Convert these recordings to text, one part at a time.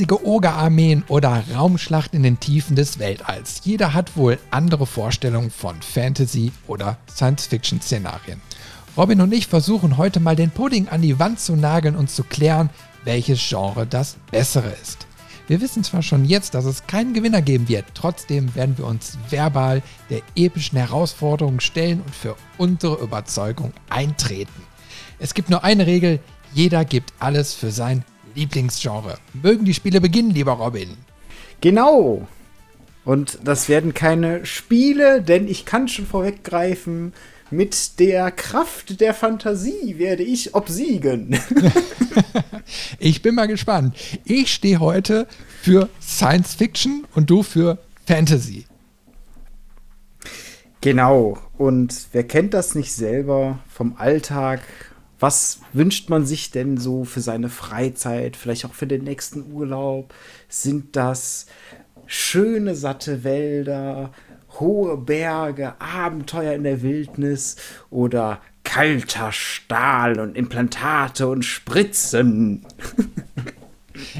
riesige Ogerarmeen oder Raumschlacht in den Tiefen des Weltalls. Jeder hat wohl andere Vorstellungen von Fantasy- oder Science-Fiction-Szenarien. Robin und ich versuchen heute mal den Pudding an die Wand zu nageln und zu klären, welches Genre das bessere ist. Wir wissen zwar schon jetzt, dass es keinen Gewinner geben wird, trotzdem werden wir uns verbal der epischen Herausforderung stellen und für unsere Überzeugung eintreten. Es gibt nur eine Regel, jeder gibt alles für sein Lieblingsgenre. Mögen die Spiele beginnen, lieber Robin? Genau. Und das werden keine Spiele, denn ich kann schon vorweggreifen, mit der Kraft der Fantasie werde ich obsiegen. ich bin mal gespannt. Ich stehe heute für Science Fiction und du für Fantasy. Genau. Und wer kennt das nicht selber vom Alltag? Was wünscht man sich denn so für seine Freizeit, vielleicht auch für den nächsten Urlaub? Sind das schöne, satte Wälder, hohe Berge, Abenteuer in der Wildnis oder kalter Stahl und Implantate und Spritzen?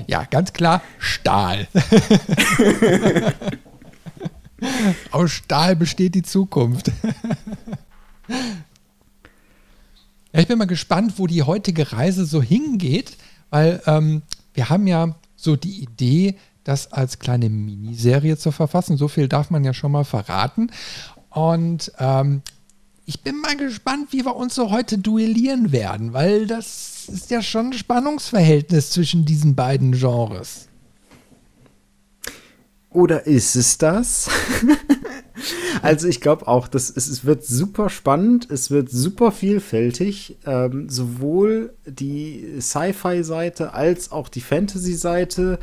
Ja, ganz klar Stahl. Aus Stahl besteht die Zukunft. Ja, ich bin mal gespannt, wo die heutige Reise so hingeht, weil ähm, wir haben ja so die Idee, das als kleine Miniserie zu verfassen. So viel darf man ja schon mal verraten. Und ähm, ich bin mal gespannt, wie wir uns so heute duellieren werden, weil das ist ja schon ein Spannungsverhältnis zwischen diesen beiden Genres. Oder ist es das? also ich glaube auch, dass es, es, wird super spannend, es wird super vielfältig. Ähm, sowohl die Sci-Fi-Seite als auch die Fantasy-Seite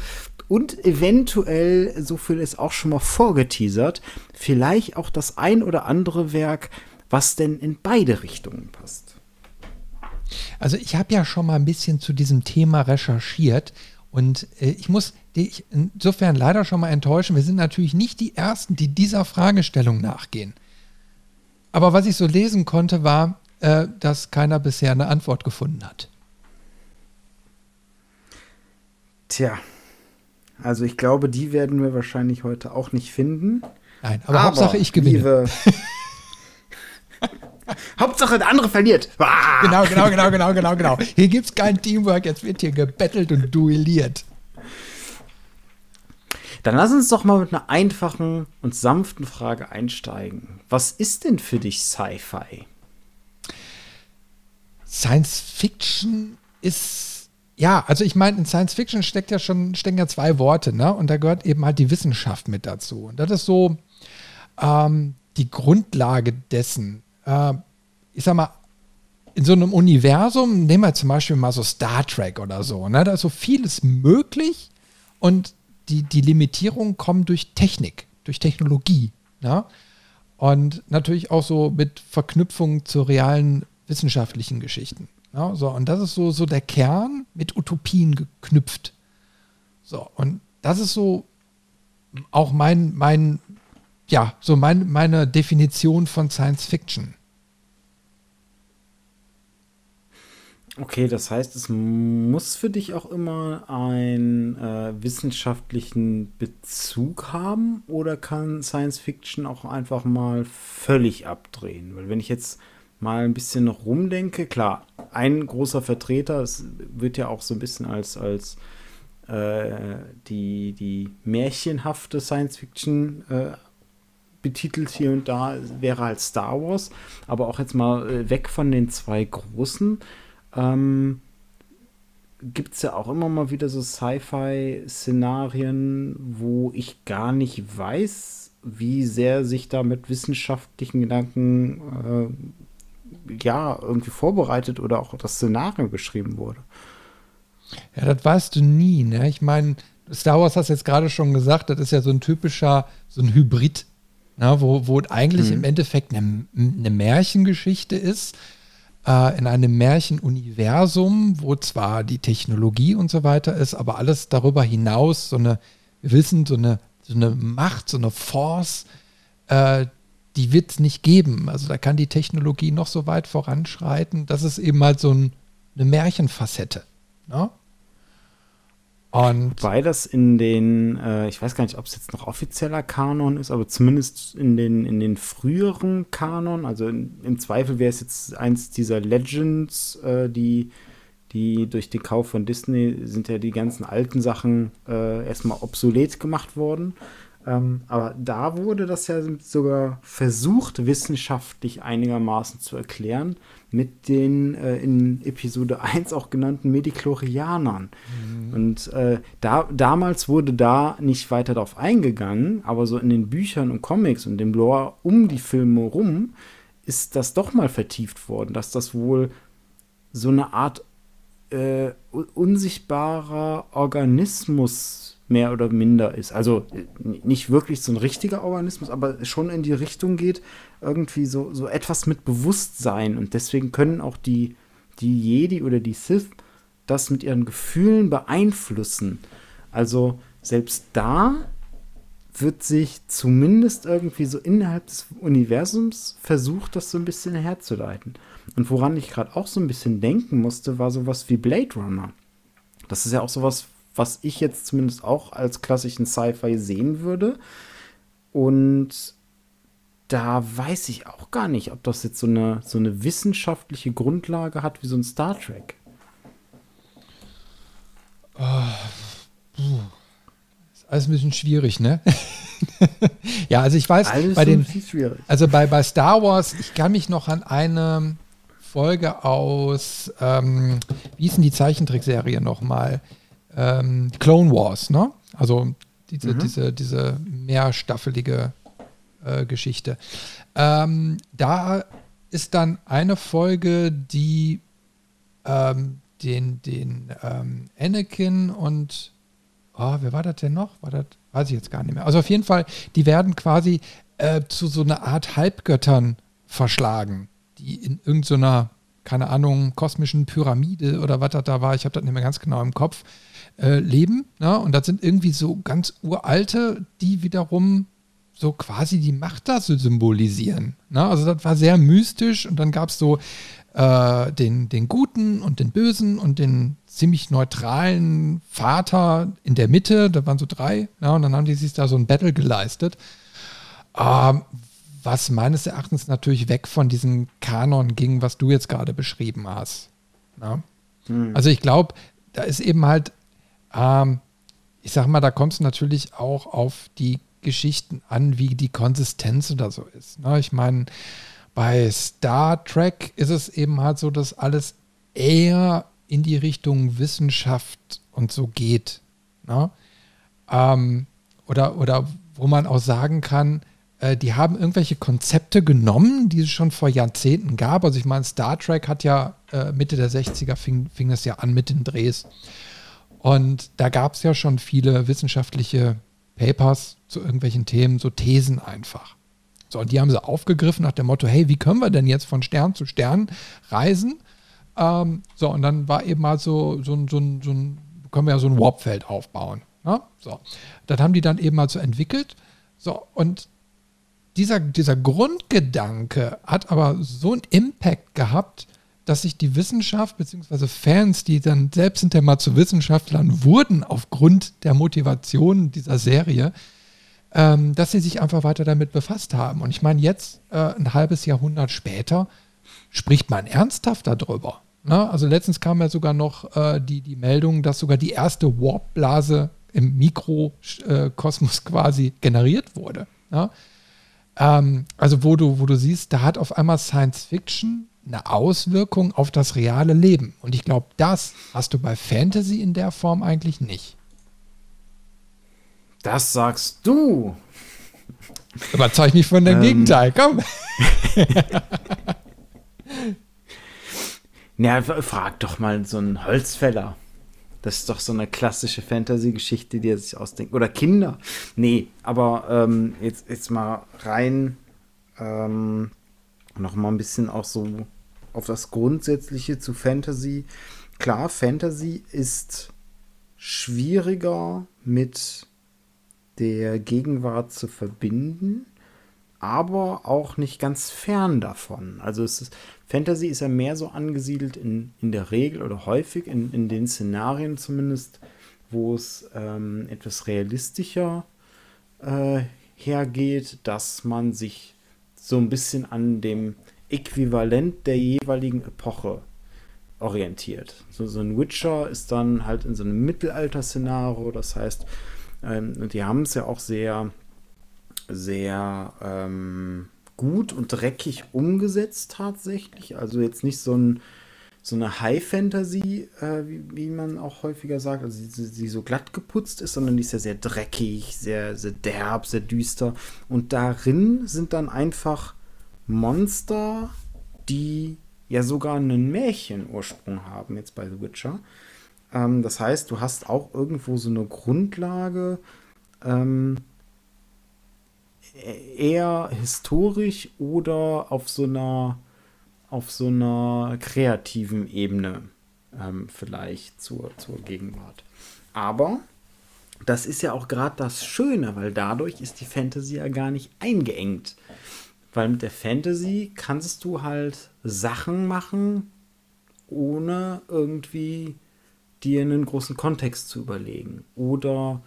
und eventuell, so viel ist auch schon mal vorgeteasert, vielleicht auch das ein oder andere Werk, was denn in beide Richtungen passt. Also ich habe ja schon mal ein bisschen zu diesem Thema recherchiert und äh, ich muss dich insofern leider schon mal enttäuschen. Wir sind natürlich nicht die Ersten, die dieser Fragestellung nachgehen. Aber was ich so lesen konnte, war, äh, dass keiner bisher eine Antwort gefunden hat. Tja, also ich glaube, die werden wir wahrscheinlich heute auch nicht finden. Nein, aber, aber Hauptsache ich gewinne. Hauptsache der andere verliert. Genau, genau, genau, genau, genau, genau. Hier gibt es kein Teamwork, jetzt wird hier gebettelt und duelliert. Dann lass uns doch mal mit einer einfachen und sanften Frage einsteigen. Was ist denn für dich Sci-Fi? Science Fiction ist ja, also ich meine, in Science Fiction steckt ja schon stecken ja zwei Worte, ne? Und da gehört eben halt die Wissenschaft mit dazu. Und das ist so ähm, die Grundlage dessen, äh, ich sag mal, in so einem Universum, nehmen wir zum Beispiel mal so Star Trek oder so, ne? da ist so vieles möglich und die, die Limitierungen kommen durch Technik, durch Technologie. Ne? Und natürlich auch so mit Verknüpfung zu realen wissenschaftlichen Geschichten. Ne? So, und das ist so, so der Kern mit Utopien geknüpft. So, und das ist so auch mein, mein ja, so mein, meine Definition von Science Fiction. Okay, das heißt, es muss für dich auch immer einen äh, wissenschaftlichen Bezug haben oder kann Science Fiction auch einfach mal völlig abdrehen? Weil wenn ich jetzt mal ein bisschen rumdenke, klar, ein großer Vertreter, es wird ja auch so ein bisschen als, als äh, die, die märchenhafte Science Fiction äh, betitelt hier und da, wäre halt Star Wars, aber auch jetzt mal äh, weg von den zwei großen ähm, gibt es ja auch immer mal wieder so Sci-Fi-Szenarien, wo ich gar nicht weiß, wie sehr sich da mit wissenschaftlichen Gedanken äh, ja irgendwie vorbereitet oder auch das Szenario geschrieben wurde. Ja, das weißt du nie. Ne? Ich meine, Star Wars hast du jetzt gerade schon gesagt, das ist ja so ein typischer, so ein Hybrid, na, wo, wo eigentlich mhm. im Endeffekt eine, eine Märchengeschichte ist, äh, in einem Märchenuniversum, wo zwar die Technologie und so weiter ist, aber alles darüber hinaus so eine Wissen, so eine, so eine Macht, so eine Force, äh, die wird es nicht geben. Also da kann die Technologie noch so weit voranschreiten. Das ist eben halt so ein, eine Märchenfacette. Ne? Und Wobei das in den, äh, ich weiß gar nicht, ob es jetzt noch offizieller Kanon ist, aber zumindest in den, in den früheren Kanon, also in, im Zweifel wäre es jetzt eins dieser Legends, äh, die, die durch den Kauf von Disney sind ja die ganzen alten Sachen äh, erstmal obsolet gemacht worden. Ähm, aber da wurde das ja sogar versucht, wissenschaftlich einigermaßen zu erklären, mit den äh, in Episode 1 auch genannten Mediklorianern. Mhm. Und äh, da, damals wurde da nicht weiter darauf eingegangen, aber so in den Büchern und Comics und dem Lore um die Filme rum ist das doch mal vertieft worden, dass das wohl so eine Art äh, unsichtbarer Organismus mehr oder minder ist. Also nicht wirklich so ein richtiger Organismus, aber schon in die Richtung geht, irgendwie so, so etwas mit Bewusstsein. Und deswegen können auch die, die Jedi oder die Sith das mit ihren Gefühlen beeinflussen. Also selbst da wird sich zumindest irgendwie so innerhalb des Universums versucht, das so ein bisschen herzuleiten. Und woran ich gerade auch so ein bisschen denken musste, war sowas wie Blade Runner. Das ist ja auch sowas, was ich jetzt zumindest auch als klassischen Sci-Fi sehen würde. Und da weiß ich auch gar nicht, ob das jetzt so eine, so eine wissenschaftliche Grundlage hat wie so ein Star Trek. Oh, ist alles ein bisschen schwierig, ne? ja, also ich weiß, alles bei den, also bei, bei Star Wars, ich kann mich noch an eine Folge aus, ähm, wie hieß denn die Zeichentrickserie nochmal? ähm, Clone Wars, ne? Also diese, mhm. diese, diese mehrstaffelige äh, Geschichte. Ähm, da ist dann eine Folge, die ähm, den, den ähm, Anakin und oh, wer war das denn noch? War das, weiß ich jetzt gar nicht mehr. Also auf jeden Fall, die werden quasi äh, zu so einer Art Halbgöttern verschlagen, die in irgendeiner, keine Ahnung, kosmischen Pyramide oder was das da war, ich habe das nicht mehr ganz genau im Kopf, äh, leben. Ne? Und das sind irgendwie so ganz uralte, die wiederum so quasi die Macht da so symbolisieren. Ne? Also das war sehr mystisch und dann gab es so äh, den, den Guten und den Bösen und den ziemlich neutralen Vater in der Mitte, da waren so drei, ne? und dann haben die sich da so ein Battle geleistet. Ähm, was meines Erachtens natürlich weg von diesem Kanon ging, was du jetzt gerade beschrieben hast. Ne? Hm. Also ich glaube, da ist eben halt ähm, ich sag mal, da kommt es natürlich auch auf die Geschichten an, wie die Konsistenz oder so ist. Ne? Ich meine, bei Star Trek ist es eben halt so, dass alles eher in die Richtung Wissenschaft und so geht. Ne? Ähm, oder, oder wo man auch sagen kann, die haben irgendwelche Konzepte genommen, die es schon vor Jahrzehnten gab. Also ich meine, Star Trek hat ja äh, Mitte der 60er fing, fing es ja an mit den Drehs. Und da gab es ja schon viele wissenschaftliche Papers zu irgendwelchen Themen, so Thesen einfach. So, und die haben sie aufgegriffen nach dem Motto, hey, wie können wir denn jetzt von Stern zu Stern reisen? Ähm, so, und dann war eben mal so, so, so, so ein, können wir ja so ein Warpfeld aufbauen. Ne? So, das haben die dann eben mal so entwickelt. So, und dieser, dieser Grundgedanke hat aber so einen Impact gehabt, dass sich die Wissenschaft bzw. Fans, die dann selbst hinterher mal zu Wissenschaftlern wurden aufgrund der Motivation dieser Serie, ähm, dass sie sich einfach weiter damit befasst haben. Und ich meine, jetzt, äh, ein halbes Jahrhundert später, spricht man ernsthaft darüber. Ne? Also letztens kam ja sogar noch äh, die, die Meldung, dass sogar die erste Warpblase im Mikrokosmos quasi generiert wurde. Ne? Ähm, also wo du, wo du siehst, da hat auf einmal Science Fiction eine Auswirkung auf das reale Leben. Und ich glaube, das hast du bei Fantasy in der Form eigentlich nicht. Das sagst du. Überzeug mich von dem ähm. Gegenteil, komm. Na, frag doch mal so einen Holzfäller. Das ist doch so eine klassische Fantasy-Geschichte, die er sich ausdenkt. Oder Kinder. Nee, aber ähm, jetzt, jetzt mal rein ähm, noch mal ein bisschen auch so auf das Grundsätzliche zu Fantasy. Klar, Fantasy ist schwieriger mit der Gegenwart zu verbinden, aber auch nicht ganz fern davon. Also es ist, Fantasy ist ja mehr so angesiedelt in, in der Regel oder häufig in, in den Szenarien zumindest, wo es ähm, etwas realistischer äh, hergeht, dass man sich so ein bisschen an dem Äquivalent der jeweiligen Epoche orientiert. So, so ein Witcher ist dann halt in so einem Mittelalter-Szenario, das heißt, ähm, die haben es ja auch sehr, sehr ähm, gut und dreckig umgesetzt tatsächlich. Also jetzt nicht so, ein, so eine High-Fantasy, äh, wie, wie, man auch häufiger sagt, also die, die, so glatt geputzt ist, sondern die ist ja sehr dreckig, sehr, sehr derb, sehr düster. Und darin sind dann einfach Monster, die ja sogar einen Märchenursprung haben, jetzt bei The Witcher. Ähm, das heißt, du hast auch irgendwo so eine Grundlage, ähm, eher historisch oder auf so einer auf so einer kreativen Ebene ähm, vielleicht zur, zur Gegenwart. Aber das ist ja auch gerade das Schöne, weil dadurch ist die Fantasy ja gar nicht eingeengt. Weil mit der Fantasy kannst du halt Sachen machen, ohne irgendwie dir einen großen Kontext zu überlegen. Oder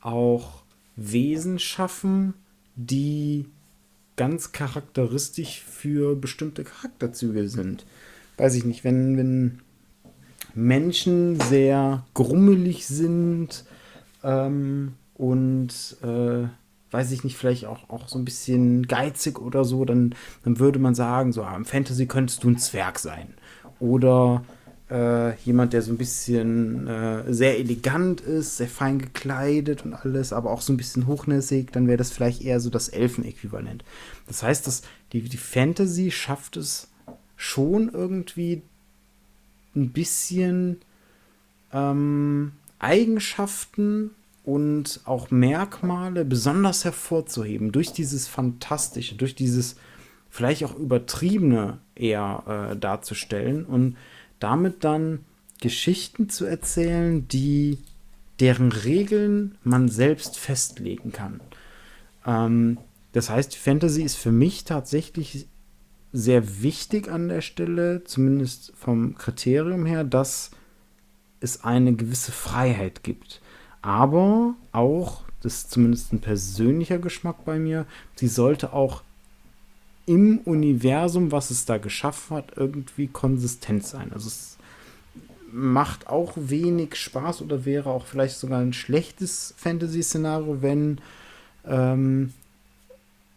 auch Wesen schaffen, die ganz charakteristisch für bestimmte Charakterzüge sind. Weiß ich nicht, wenn, wenn Menschen sehr grummelig sind ähm, und äh, weiß ich nicht, vielleicht auch, auch so ein bisschen geizig oder so, dann, dann würde man sagen, so ah, im Fantasy könntest du ein Zwerg sein. Oder äh, jemand, der so ein bisschen äh, sehr elegant ist, sehr fein gekleidet und alles, aber auch so ein bisschen hochnäsig, dann wäre das vielleicht eher so das Elfenäquivalent. Das heißt, dass die, die Fantasy schafft es schon irgendwie ein bisschen ähm, Eigenschaften und auch Merkmale besonders hervorzuheben, durch dieses Fantastische, durch dieses vielleicht auch Übertriebene eher äh, darzustellen und damit dann Geschichten zu erzählen, die deren Regeln man selbst festlegen kann. Ähm, das heißt, Fantasy ist für mich tatsächlich sehr wichtig an der Stelle, zumindest vom Kriterium her, dass es eine gewisse Freiheit gibt aber auch, das ist zumindest ein persönlicher Geschmack bei mir, sie sollte auch im Universum, was es da geschaffen hat, irgendwie konsistent sein. Also es macht auch wenig Spaß oder wäre auch vielleicht sogar ein schlechtes Fantasy-Szenario, wenn ähm,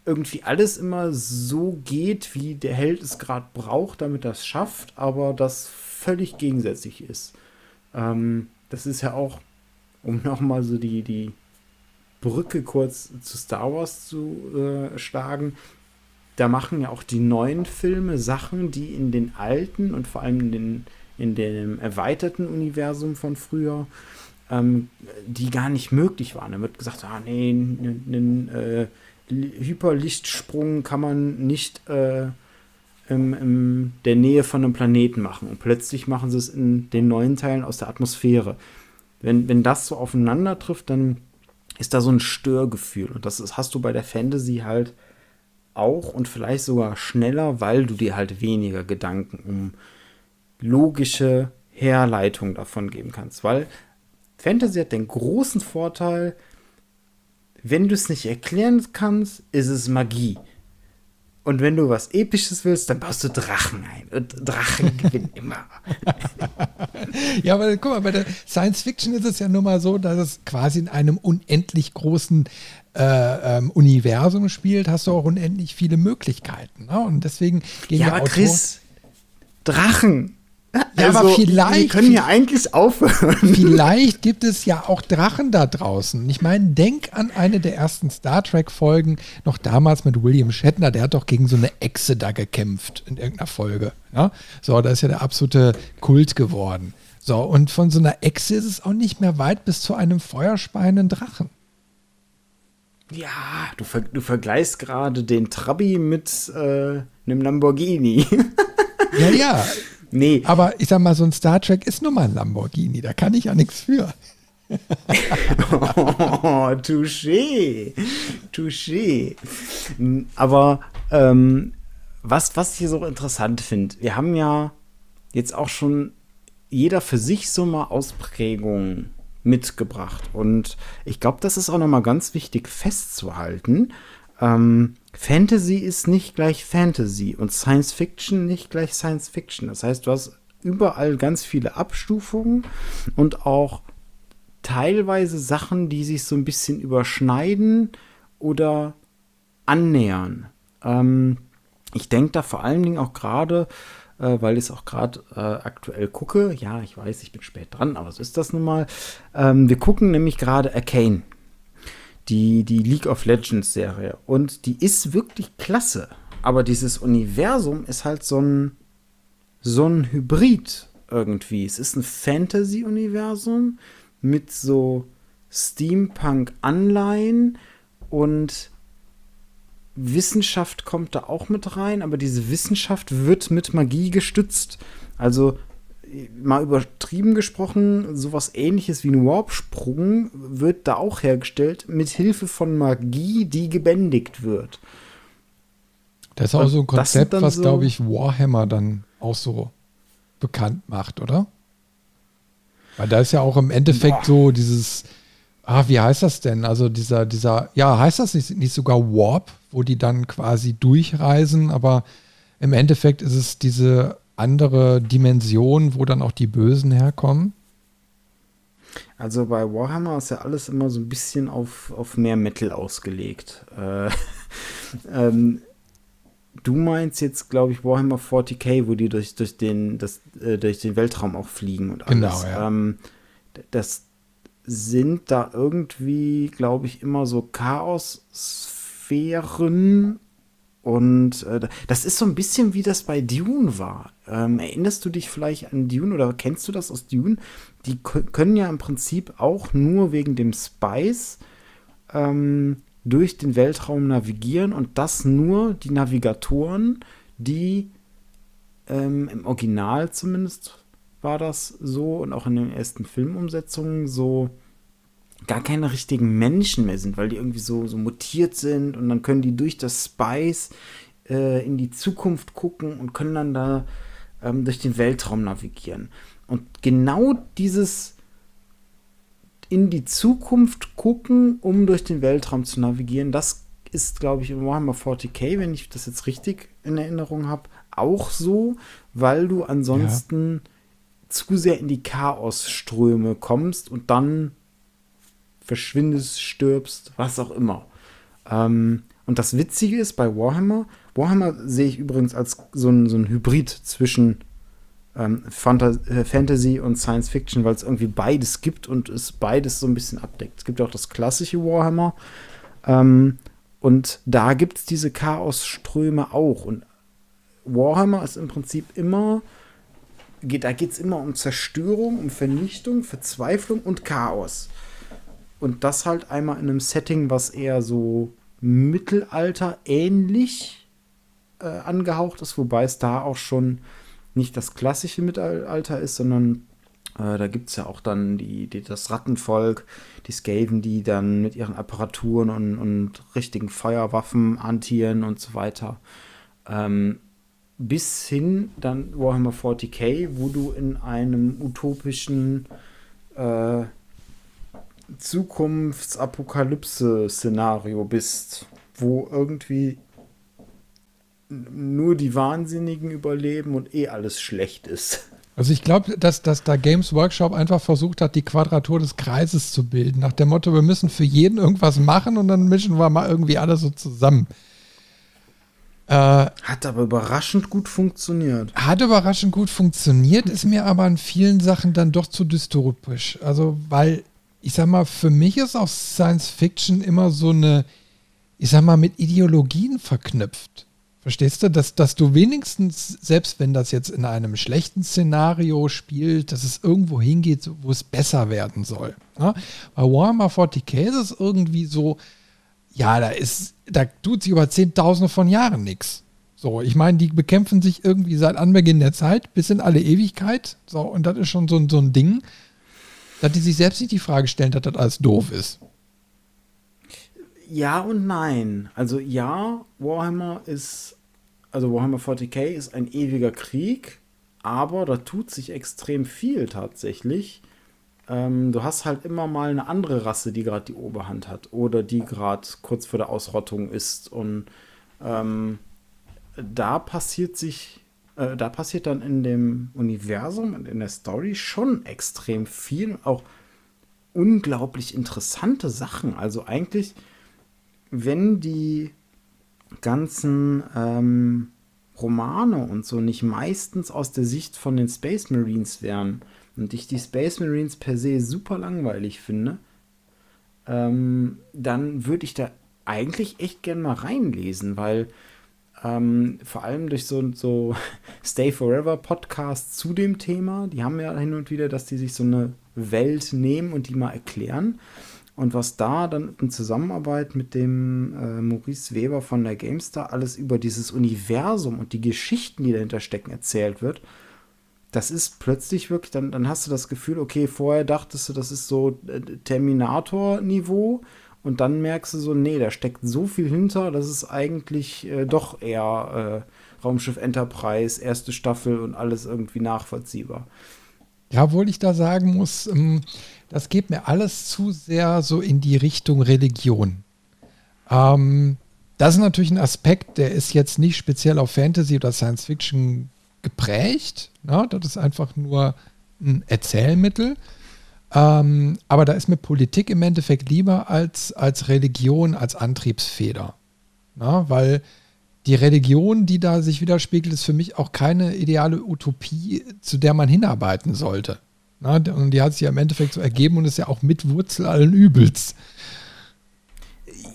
irgendwie alles immer so geht, wie der Held es gerade braucht, damit es schafft, aber das völlig gegensätzlich ist. Ähm, das ist ja auch um nochmal so die, die Brücke kurz zu Star Wars zu äh, schlagen, da machen ja auch die neuen Filme Sachen, die in den alten und vor allem in, den, in dem erweiterten Universum von früher, ähm, die gar nicht möglich waren. Da wird gesagt, ah nee, einen äh, Hyperlichtsprung kann man nicht äh, in, in der Nähe von einem Planeten machen. Und plötzlich machen sie es in den neuen Teilen aus der Atmosphäre wenn, wenn das so aufeinander trifft, dann ist da so ein Störgefühl. Und das ist, hast du bei der Fantasy halt auch und vielleicht sogar schneller, weil du dir halt weniger Gedanken um logische Herleitung davon geben kannst. Weil Fantasy hat den großen Vorteil, wenn du es nicht erklären kannst, ist es Magie. Und wenn du was Episches willst, dann baust du Drachen ein. Und Drachen gewinnen immer. ja, aber guck mal, bei der Science Fiction ist es ja nun mal so, dass es quasi in einem unendlich großen äh, ähm, Universum spielt, hast du auch unendlich viele Möglichkeiten. Ne? Und deswegen gehen ja, aber Autoren Chris, Drachen. Ja, also, aber vielleicht. Wir können ja eigentlich aufhören. Vielleicht gibt es ja auch Drachen da draußen. Ich meine, denk an eine der ersten Star Trek-Folgen, noch damals mit William Shatner. Der hat doch gegen so eine Echse da gekämpft in irgendeiner Folge. Ja? So, da ist ja der absolute Kult geworden. So, und von so einer Echse ist es auch nicht mehr weit bis zu einem feuerspeienden Drachen. Ja, du, ver du vergleichst gerade den Trabi mit äh, einem Lamborghini. ja, ja. Nee. Aber ich sag mal, so ein Star Trek ist nun mal ein Lamborghini, da kann ich ja nichts für. oh, touché. Touché. Aber ähm, was, was ich hier so interessant finde, wir haben ja jetzt auch schon jeder für sich so mal Ausprägungen mitgebracht. Und ich glaube, das ist auch nochmal ganz wichtig festzuhalten. Ähm, Fantasy ist nicht gleich Fantasy und Science Fiction nicht gleich Science Fiction. Das heißt, du hast überall ganz viele Abstufungen und auch teilweise Sachen, die sich so ein bisschen überschneiden oder annähern. Ähm, ich denke da vor allen Dingen auch gerade äh, weil ich es auch gerade äh, aktuell gucke. Ja, ich weiß, ich bin spät dran, aber so ist das nun mal. Ähm, wir gucken nämlich gerade Arcane, die, die League of Legends Serie. Und die ist wirklich klasse. Aber dieses Universum ist halt so ein, so ein Hybrid irgendwie. Es ist ein Fantasy-Universum mit so Steampunk-Anleihen und Wissenschaft kommt da auch mit rein, aber diese Wissenschaft wird mit Magie gestützt. Also mal übertrieben gesprochen, sowas ähnliches wie ein Warp-Sprung wird da auch hergestellt mit Hilfe von Magie, die gebändigt wird. Das ist auch so ein Konzept, was, so glaube ich, Warhammer dann auch so bekannt macht, oder? Weil da ist ja auch im Endeffekt Boah. so dieses, ah, wie heißt das denn? Also dieser, dieser, ja, heißt das nicht, nicht sogar Warp, wo die dann quasi durchreisen, aber im Endeffekt ist es diese andere Dimension, wo dann auch die Bösen herkommen. Also bei Warhammer ist ja alles immer so ein bisschen auf, auf mehr Metal ausgelegt. Äh, ähm, du meinst jetzt, glaube ich, Warhammer 40k, wo die durch, durch, den, das, äh, durch den Weltraum auch fliegen und alles. Genau, ja. Ähm, das sind da irgendwie, glaube ich, immer so Chaos Sphären und äh, das ist so ein bisschen wie das bei Dune war. Ähm, erinnerst du dich vielleicht an Dune oder kennst du das aus Dune? Die können ja im Prinzip auch nur wegen dem Spice ähm, durch den Weltraum navigieren und das nur die Navigatoren, die ähm, im Original zumindest war das so und auch in den ersten Filmumsetzungen so gar keine richtigen Menschen mehr sind, weil die irgendwie so, so mutiert sind und dann können die durch das Spice äh, in die Zukunft gucken und können dann da ähm, durch den Weltraum navigieren. Und genau dieses in die Zukunft gucken, um durch den Weltraum zu navigieren, das ist, glaube ich, in Warhammer 40k, wenn ich das jetzt richtig in Erinnerung habe, auch so, weil du ansonsten ja. zu sehr in die Chaosströme kommst und dann verschwindest, stirbst, was auch immer. Ähm, und das Witzige ist bei Warhammer, Warhammer sehe ich übrigens als so ein, so ein Hybrid zwischen ähm, äh, Fantasy und Science Fiction, weil es irgendwie beides gibt und es beides so ein bisschen abdeckt. Es gibt auch das klassische Warhammer ähm, und da gibt es diese Chaosströme auch. Und Warhammer ist im Prinzip immer, geht, da geht es immer um Zerstörung, um Vernichtung, Verzweiflung und Chaos. Und das halt einmal in einem Setting, was eher so Mittelalter ähnlich äh, angehaucht ist, wobei es da auch schon nicht das klassische Mittelalter ist, sondern äh, da gibt es ja auch dann die, die, das Rattenvolk, die Skaven, die dann mit ihren Apparaturen und, und richtigen Feuerwaffen hantieren und so weiter. Ähm, bis hin dann Warhammer 40k, wo du in einem utopischen äh, Zukunftsapokalypse-Szenario bist, wo irgendwie nur die Wahnsinnigen überleben und eh alles schlecht ist. Also ich glaube, dass, dass da Games Workshop einfach versucht hat, die Quadratur des Kreises zu bilden. Nach dem Motto, wir müssen für jeden irgendwas machen und dann mischen wir mal irgendwie alles so zusammen. Äh, hat aber überraschend gut funktioniert. Hat überraschend gut funktioniert, ist mir aber in vielen Sachen dann doch zu dystopisch. Also, weil ich sag mal, für mich ist auch Science Fiction immer so eine, ich sag mal, mit Ideologien verknüpft. Verstehst du, dass, dass du wenigstens, selbst wenn das jetzt in einem schlechten Szenario spielt, dass es irgendwo hingeht, wo es besser werden soll. Ne? Bei Warhammer 40k ist es irgendwie so, ja, da ist, da tut sich über Zehntausende von Jahren nichts. So, ich meine, die bekämpfen sich irgendwie seit Anbeginn der Zeit bis in alle Ewigkeit. So, und das ist schon so, so ein Ding, dass die sich selbst nicht die Frage stellen, dass das alles doof ist. Ja und nein. Also ja, Warhammer ist also Warhammer 40k ist ein ewiger Krieg, aber da tut sich extrem viel tatsächlich. Ähm, du hast halt immer mal eine andere Rasse, die gerade die Oberhand hat oder die gerade kurz vor der Ausrottung ist. Und ähm, da passiert sich, äh, da passiert dann in dem Universum und in der Story schon extrem viel, auch unglaublich interessante Sachen. Also eigentlich, wenn die ganzen ähm, Romane und so nicht meistens aus der Sicht von den Space Marines wären und ich die Space Marines per se super langweilig finde, ähm, dann würde ich da eigentlich echt gern mal reinlesen, weil ähm, vor allem durch so, so Stay Forever Podcasts zu dem Thema, die haben ja hin und wieder, dass die sich so eine Welt nehmen und die mal erklären. Und was da dann in Zusammenarbeit mit dem äh, Maurice Weber von der GameStar alles über dieses Universum und die Geschichten, die dahinter stecken, erzählt wird, das ist plötzlich wirklich, dann, dann hast du das Gefühl, okay, vorher dachtest du, das ist so äh, Terminator-Niveau und dann merkst du so, nee, da steckt so viel hinter, das ist eigentlich äh, doch eher äh, Raumschiff Enterprise, erste Staffel und alles irgendwie nachvollziehbar. Ja, obwohl ich da sagen muss, ähm, das geht mir alles zu sehr so in die Richtung Religion. Ähm, das ist natürlich ein Aspekt, der ist jetzt nicht speziell auf Fantasy oder Science Fiction geprägt. Ne? Das ist einfach nur ein Erzählmittel. Ähm, aber da ist mir Politik im Endeffekt lieber als, als Religion, als Antriebsfeder. Ne? Weil die Religion, die da sich widerspiegelt, ist für mich auch keine ideale Utopie, zu der man hinarbeiten sollte. Na, und die hat sich ja im Endeffekt so ergeben und ist ja auch Mitwurzel allen Übels.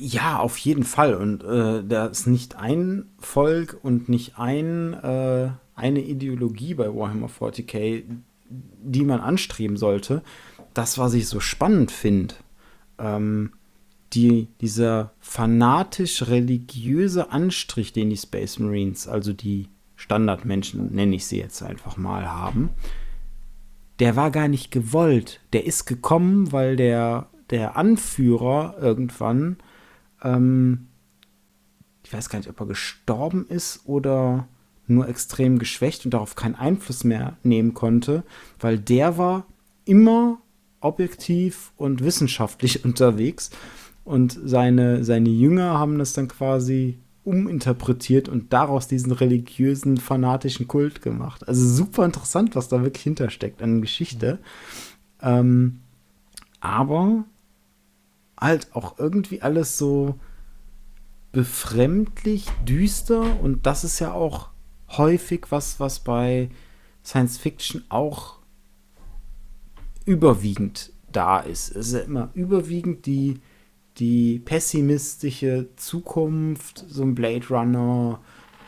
Ja, auf jeden Fall. Und äh, da ist nicht ein Volk und nicht ein, äh, eine Ideologie bei Warhammer 40k, die man anstreben sollte. Das, was ich so spannend finde, ähm, die, dieser fanatisch-religiöse Anstrich, den die Space Marines, also die Standardmenschen, nenne ich sie jetzt einfach mal, haben, der war gar nicht gewollt. Der ist gekommen, weil der, der Anführer irgendwann, ähm, ich weiß gar nicht, ob er gestorben ist oder nur extrem geschwächt und darauf keinen Einfluss mehr nehmen konnte, weil der war immer objektiv und wissenschaftlich unterwegs und seine, seine Jünger haben das dann quasi uminterpretiert und daraus diesen religiösen, fanatischen Kult gemacht. Also super interessant, was da wirklich hintersteckt an Geschichte. Ähm, aber halt auch irgendwie alles so befremdlich, düster und das ist ja auch häufig was, was bei Science Fiction auch überwiegend da ist. Es ist immer überwiegend die die pessimistische Zukunft, so ein Blade Runner,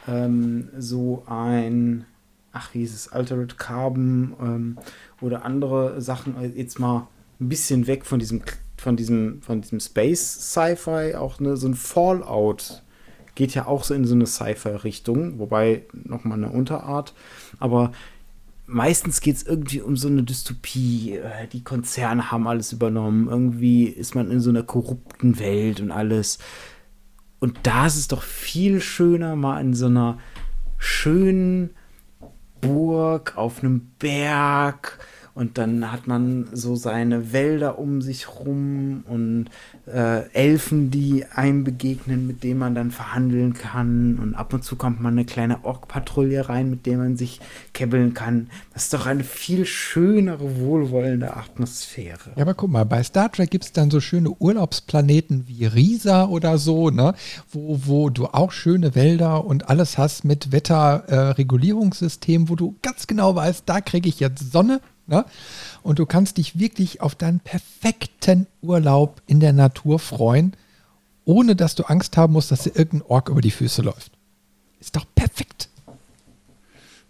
ähm, so ein, ach, wie hieß es, Altered Carbon ähm, oder andere Sachen, jetzt mal ein bisschen weg von diesem, von diesem, von diesem Space Sci-Fi, auch ne, so ein Fallout geht ja auch so in so eine Sci-Fi-Richtung, wobei nochmal eine Unterart, aber meistens geht es irgendwie um so eine Dystopie. Äh, die Konzerne haben alles übernommen. Irgendwie ist man in so einer korrupten Welt und alles. Und da ist es doch viel schöner, mal in so einer schönen Burg auf einem Berg und dann hat man so seine Wälder um sich rum und äh, Elfen, die einem begegnen, mit denen man dann verhandeln kann. Und ab und zu kommt man eine kleine Ork-Patrouille rein, mit der man sich kebbeln kann. Das ist doch eine viel schönere, wohlwollende Atmosphäre. Ja, aber guck mal, bei Star Trek gibt es dann so schöne Urlaubsplaneten wie Risa oder so, ne? Wo, wo du auch schöne Wälder und alles hast mit Wetterregulierungssystem, äh, wo du ganz genau weißt, da kriege ich jetzt Sonne Ne? Und du kannst dich wirklich auf deinen perfekten Urlaub in der Natur freuen, ohne dass du Angst haben musst, dass dir irgendein Ork über die Füße läuft. Ist doch perfekt.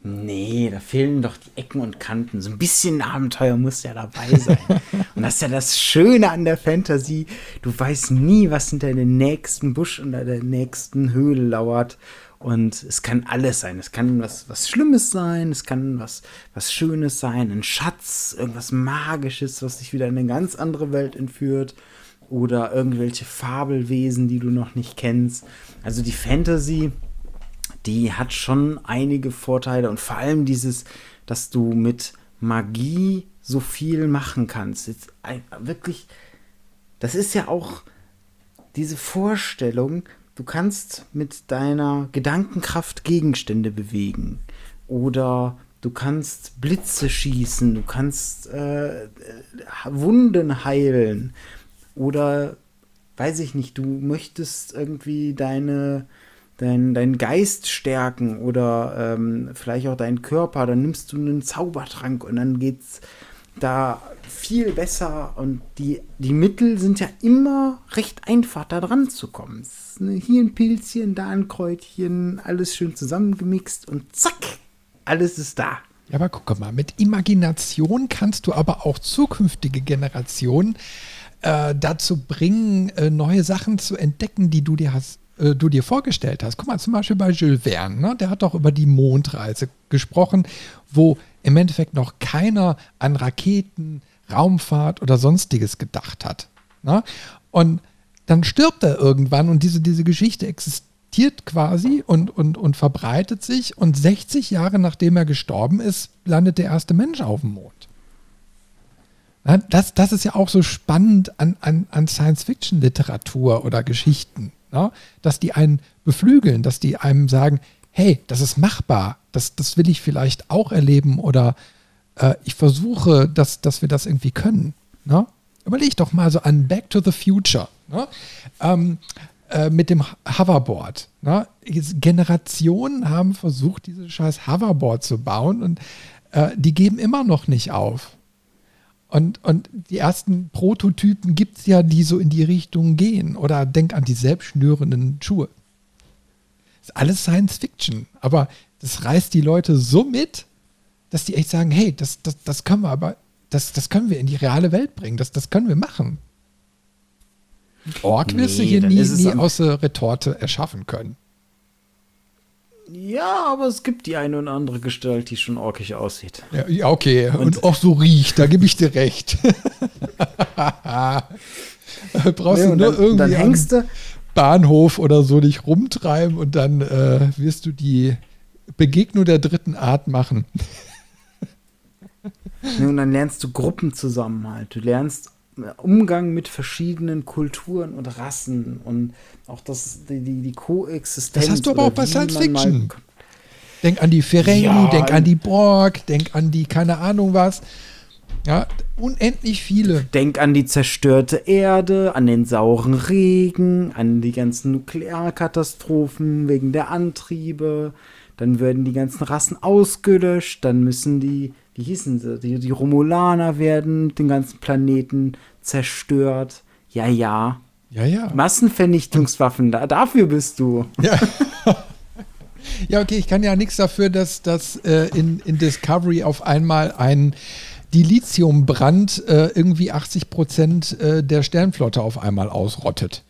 Nee, da fehlen doch die Ecken und Kanten. So ein bisschen Abenteuer muss ja dabei sein. und das ist ja das Schöne an der Fantasy. Du weißt nie, was hinter dem nächsten Busch unter der nächsten Höhle lauert. Und es kann alles sein. Es kann was, was Schlimmes sein, es kann was, was Schönes sein, ein Schatz, irgendwas Magisches, was dich wieder in eine ganz andere Welt entführt. Oder irgendwelche Fabelwesen, die du noch nicht kennst. Also die Fantasy die hat schon einige Vorteile und vor allem dieses, dass du mit Magie so viel machen kannst. Jetzt wirklich, das ist ja auch diese Vorstellung, du kannst mit deiner Gedankenkraft Gegenstände bewegen. Oder du kannst Blitze schießen, du kannst äh, Wunden heilen. Oder weiß ich nicht, du möchtest irgendwie deine deinen dein Geist stärken oder ähm, vielleicht auch deinen Körper, dann nimmst du einen Zaubertrank und dann geht's da viel besser und die, die Mittel sind ja immer recht einfach, da dran zu kommen. Hier ein Pilzchen, da ein Kräutchen, alles schön zusammengemixt und zack, alles ist da. Ja, aber guck mal, mit Imagination kannst du aber auch zukünftige Generationen äh, dazu bringen, äh, neue Sachen zu entdecken, die du dir hast äh, du dir vorgestellt hast. Guck mal, zum Beispiel bei Jules Verne, ne? der hat doch über die Mondreise gesprochen, wo im Endeffekt noch keiner an Raketen, Raumfahrt oder sonstiges gedacht hat. Ne? Und dann stirbt er irgendwann und diese, diese Geschichte existiert quasi und, und, und verbreitet sich und 60 Jahre nachdem er gestorben ist, landet der erste Mensch auf dem Mond. Das, das ist ja auch so spannend an, an, an Science-Fiction-Literatur oder Geschichten ja, dass die einen beflügeln, dass die einem sagen, hey, das ist machbar, das, das will ich vielleicht auch erleben oder äh, ich versuche, dass, dass wir das irgendwie können. Ne? Überleg doch mal so an Back to the Future ne? ähm, äh, mit dem Hoverboard. Ne? Generationen haben versucht, dieses scheiß Hoverboard zu bauen und äh, die geben immer noch nicht auf. Und, und die ersten Prototypen gibt es ja, die so in die Richtung gehen. Oder denk an die selbstschnürenden Schuhe. Ist alles Science Fiction. Aber das reißt die Leute so mit, dass die echt sagen, hey, das, das, das können wir aber, das, das können wir in die reale Welt bringen. Das, das können wir machen. Ork wirst nee, du hier nie, nie aus der Retorte erschaffen können. Ja, aber es gibt die eine oder andere Gestalt, die schon orkig aussieht. Ja, okay. Und, und auch so riecht, da gebe ich dir recht. Brauchst ja, du nur dann, irgendwie dann hängst du Bahnhof oder so dich rumtreiben und dann äh, wirst du die Begegnung der dritten Art machen. und dann lernst du Gruppenzusammenhalt. Du lernst Umgang mit verschiedenen Kulturen und Rassen und auch das, die, die, die Koexistenz. Das hast du aber auch bei Science Fiction. Denk an die Ferengi, ja, denk an die Borg, denk an die keine Ahnung was. Ja, unendlich viele. Denk an die zerstörte Erde, an den sauren Regen, an die ganzen Nuklearkatastrophen wegen der Antriebe. Dann werden die ganzen Rassen ausgelöscht, dann müssen die wie hießen sie? Die, die Romulaner werden den ganzen Planeten zerstört. Ja, ja. Ja, ja. Massenvernichtungswaffen, da, dafür bist du. Ja. ja, okay, ich kann ja nichts dafür, dass, dass äh, in, in Discovery auf einmal ein Dilithiumbrand äh, irgendwie 80 Prozent äh, der Sternflotte auf einmal ausrottet.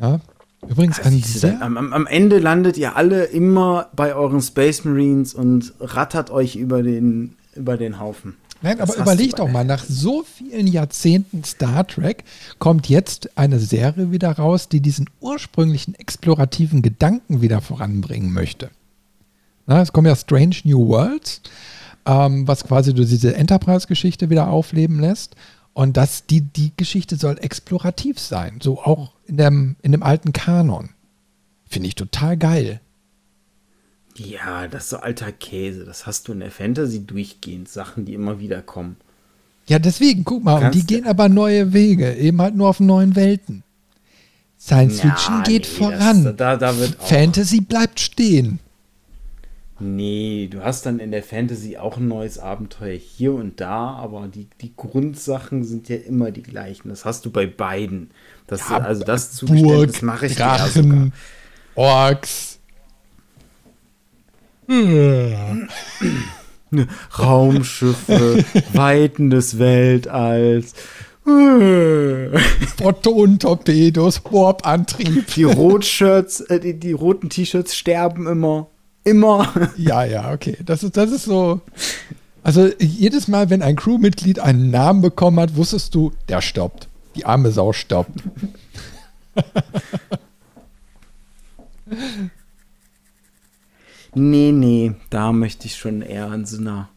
Ja? Übrigens ein sehr am, am, Ende landet ihr alle immer bei euren Space Marines und rattert euch über den über den Haufen. Nein, das aber überleg doch mal, nach so vielen Jahrzehnten Star Trek kommt jetzt eine Serie wieder raus, die diesen ursprünglichen explorativen Gedanken wieder voranbringen möchte. Na, es kommen ja Strange New Worlds, ähm, was quasi diese Enterprise-Geschichte wieder aufleben lässt. Und das, die, die Geschichte soll explorativ sein, so auch in dem, in dem alten Kanon. Finde ich total geil. Ja, das ist so alter Käse. Das hast du in der Fantasy durchgehend. Sachen, die immer wieder kommen. Ja, deswegen, guck mal, und die gehen aber neue Wege, eben halt nur auf neuen Welten. Science Fiction geht nee, voran. Das, da, da Fantasy bleibt stehen. Nee, du hast dann in der Fantasy auch ein neues Abenteuer hier und da, aber die, die Grundsachen sind ja immer die gleichen. Das hast du bei beiden. Das, ja, also das Zugeständnis mache ich Drachen, ja Orks, Raumschiffe, Weiten des Weltalls. Photon-Torpedos, Warp-Antrieb. Die Rotshirts, äh, die, die roten T-Shirts sterben immer. Immer. Ja, ja, okay. Das ist, das ist so. Also jedes Mal, wenn ein Crewmitglied einen Namen bekommen hat, wusstest du, der stoppt. Die arme Sau stoppt. nee, nee, da möchte ich schon eher in so einer,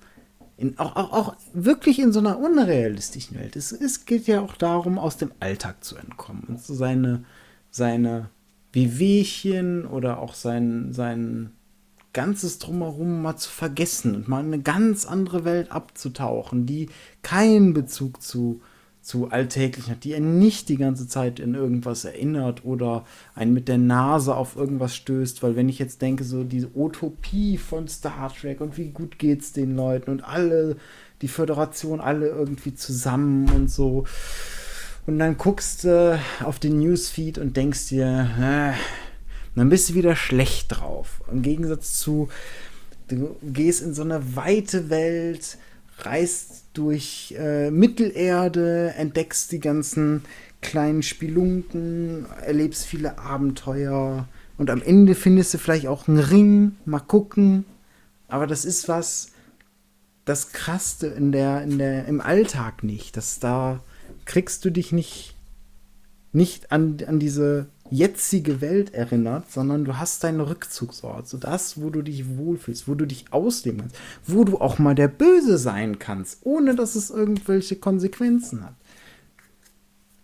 in, auch, auch, auch wirklich in so einer unrealistischen Welt. Es, es geht ja auch darum, aus dem Alltag zu entkommen und so seine, seine Wehwehchen oder auch sein, sein ganzes Drumherum mal zu vergessen und mal in eine ganz andere Welt abzutauchen, die keinen Bezug zu, zu alltäglich hat, die einen nicht die ganze Zeit in irgendwas erinnert oder einen mit der Nase auf irgendwas stößt, weil wenn ich jetzt denke, so diese Utopie von Star Trek und wie gut geht's den Leuten und alle, die Föderation, alle irgendwie zusammen und so. Und dann guckst du äh, auf den Newsfeed und denkst dir, äh, dann bist du wieder schlecht drauf. Im Gegensatz zu, du gehst in so eine weite Welt, reist durch äh, Mittelerde, entdeckst die ganzen kleinen Spelunken, erlebst viele Abenteuer und am Ende findest du vielleicht auch einen Ring, mal gucken. Aber das ist was, das krasste in der, in der, im Alltag nicht. Das da kriegst du dich nicht, nicht an, an diese jetzige Welt erinnert, sondern du hast deinen Rückzugsort, so das, wo du dich wohlfühlst, wo du dich ausleben kannst, wo du auch mal der Böse sein kannst, ohne dass es irgendwelche Konsequenzen hat.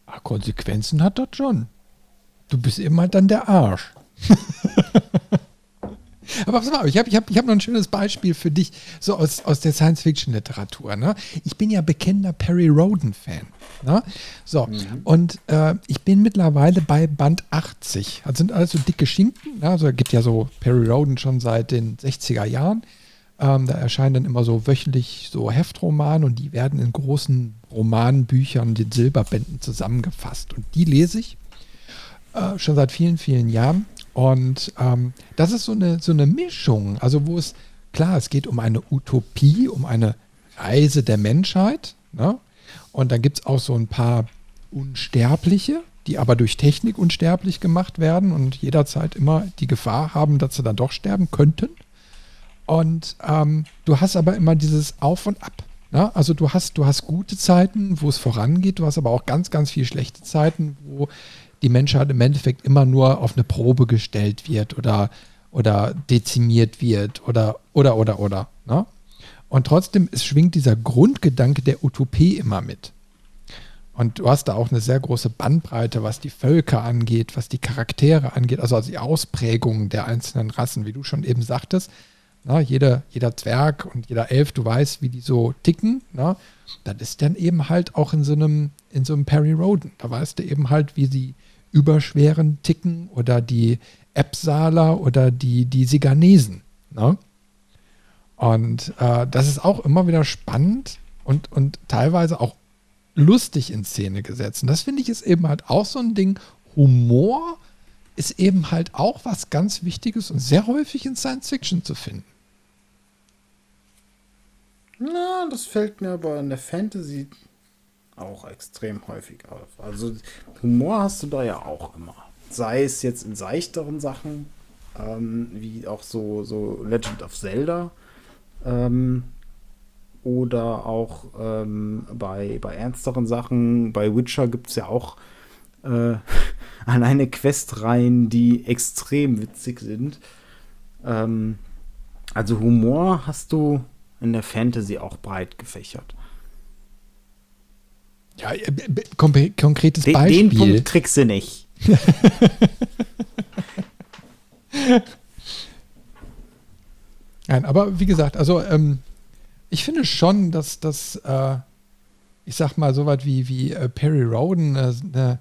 Ach, Konsequenzen hat das schon. Du bist immer dann der Arsch. Aber pass mal, ich habe ich hab, ich hab noch ein schönes Beispiel für dich, so aus, aus der Science-Fiction-Literatur. Ne? Ich bin ja bekennender Perry Roden-Fan. Ne? So, mhm. und äh, ich bin mittlerweile bei Band 80. Das sind alles so dicke Schinken. Ne? Also, es gibt ja so Perry Roden schon seit den 60er Jahren. Ähm, da erscheinen dann immer so wöchentlich so Heftromane und die werden in großen Romanbüchern, den Silberbänden zusammengefasst. Und die lese ich äh, schon seit vielen, vielen Jahren. Und ähm, das ist so eine, so eine Mischung, also wo es, klar, es geht um eine Utopie, um eine Reise der Menschheit. Ne? Und dann gibt es auch so ein paar Unsterbliche, die aber durch Technik unsterblich gemacht werden und jederzeit immer die Gefahr haben, dass sie dann doch sterben könnten. Und ähm, du hast aber immer dieses Auf und Ab. Ne? Also du hast, du hast gute Zeiten, wo es vorangeht, du hast aber auch ganz, ganz viele schlechte Zeiten, wo die Menschheit im Endeffekt immer nur auf eine Probe gestellt wird oder, oder dezimiert wird oder, oder, oder, oder. Ne? Und trotzdem es schwingt dieser Grundgedanke der Utopie immer mit. Und du hast da auch eine sehr große Bandbreite, was die Völker angeht, was die Charaktere angeht, also, also die Ausprägungen der einzelnen Rassen, wie du schon eben sagtest. Na, jeder, jeder Zwerg und jeder Elf, du weißt, wie die so ticken. Na, das ist dann eben halt auch in so einem, in so einem Perry Roden. Da weißt du eben halt, wie sie, überschweren Ticken oder die Epsaler oder die, die Siganesen. Ne? Und äh, das ist auch immer wieder spannend und, und teilweise auch lustig in Szene gesetzt. Und das finde ich ist eben halt auch so ein Ding. Humor ist eben halt auch was ganz Wichtiges und sehr häufig in Science Fiction zu finden. Na, das fällt mir aber in der Fantasy auch extrem häufig auf. Also Humor hast du da ja auch immer. Sei es jetzt in seichteren Sachen, ähm, wie auch so, so Legend of Zelda, ähm, oder auch ähm, bei, bei ernsteren Sachen. Bei Witcher gibt es ja auch äh, alleine Questreihen, die extrem witzig sind. Ähm, also Humor hast du in der Fantasy auch breit gefächert. Ja, äh, konkretes den, Beispiel. Den Punkt kriegst du nicht. Nein, aber wie gesagt, also ähm, ich finde schon, dass das, äh, ich sag mal, so was wie, wie äh, Perry Roden eine,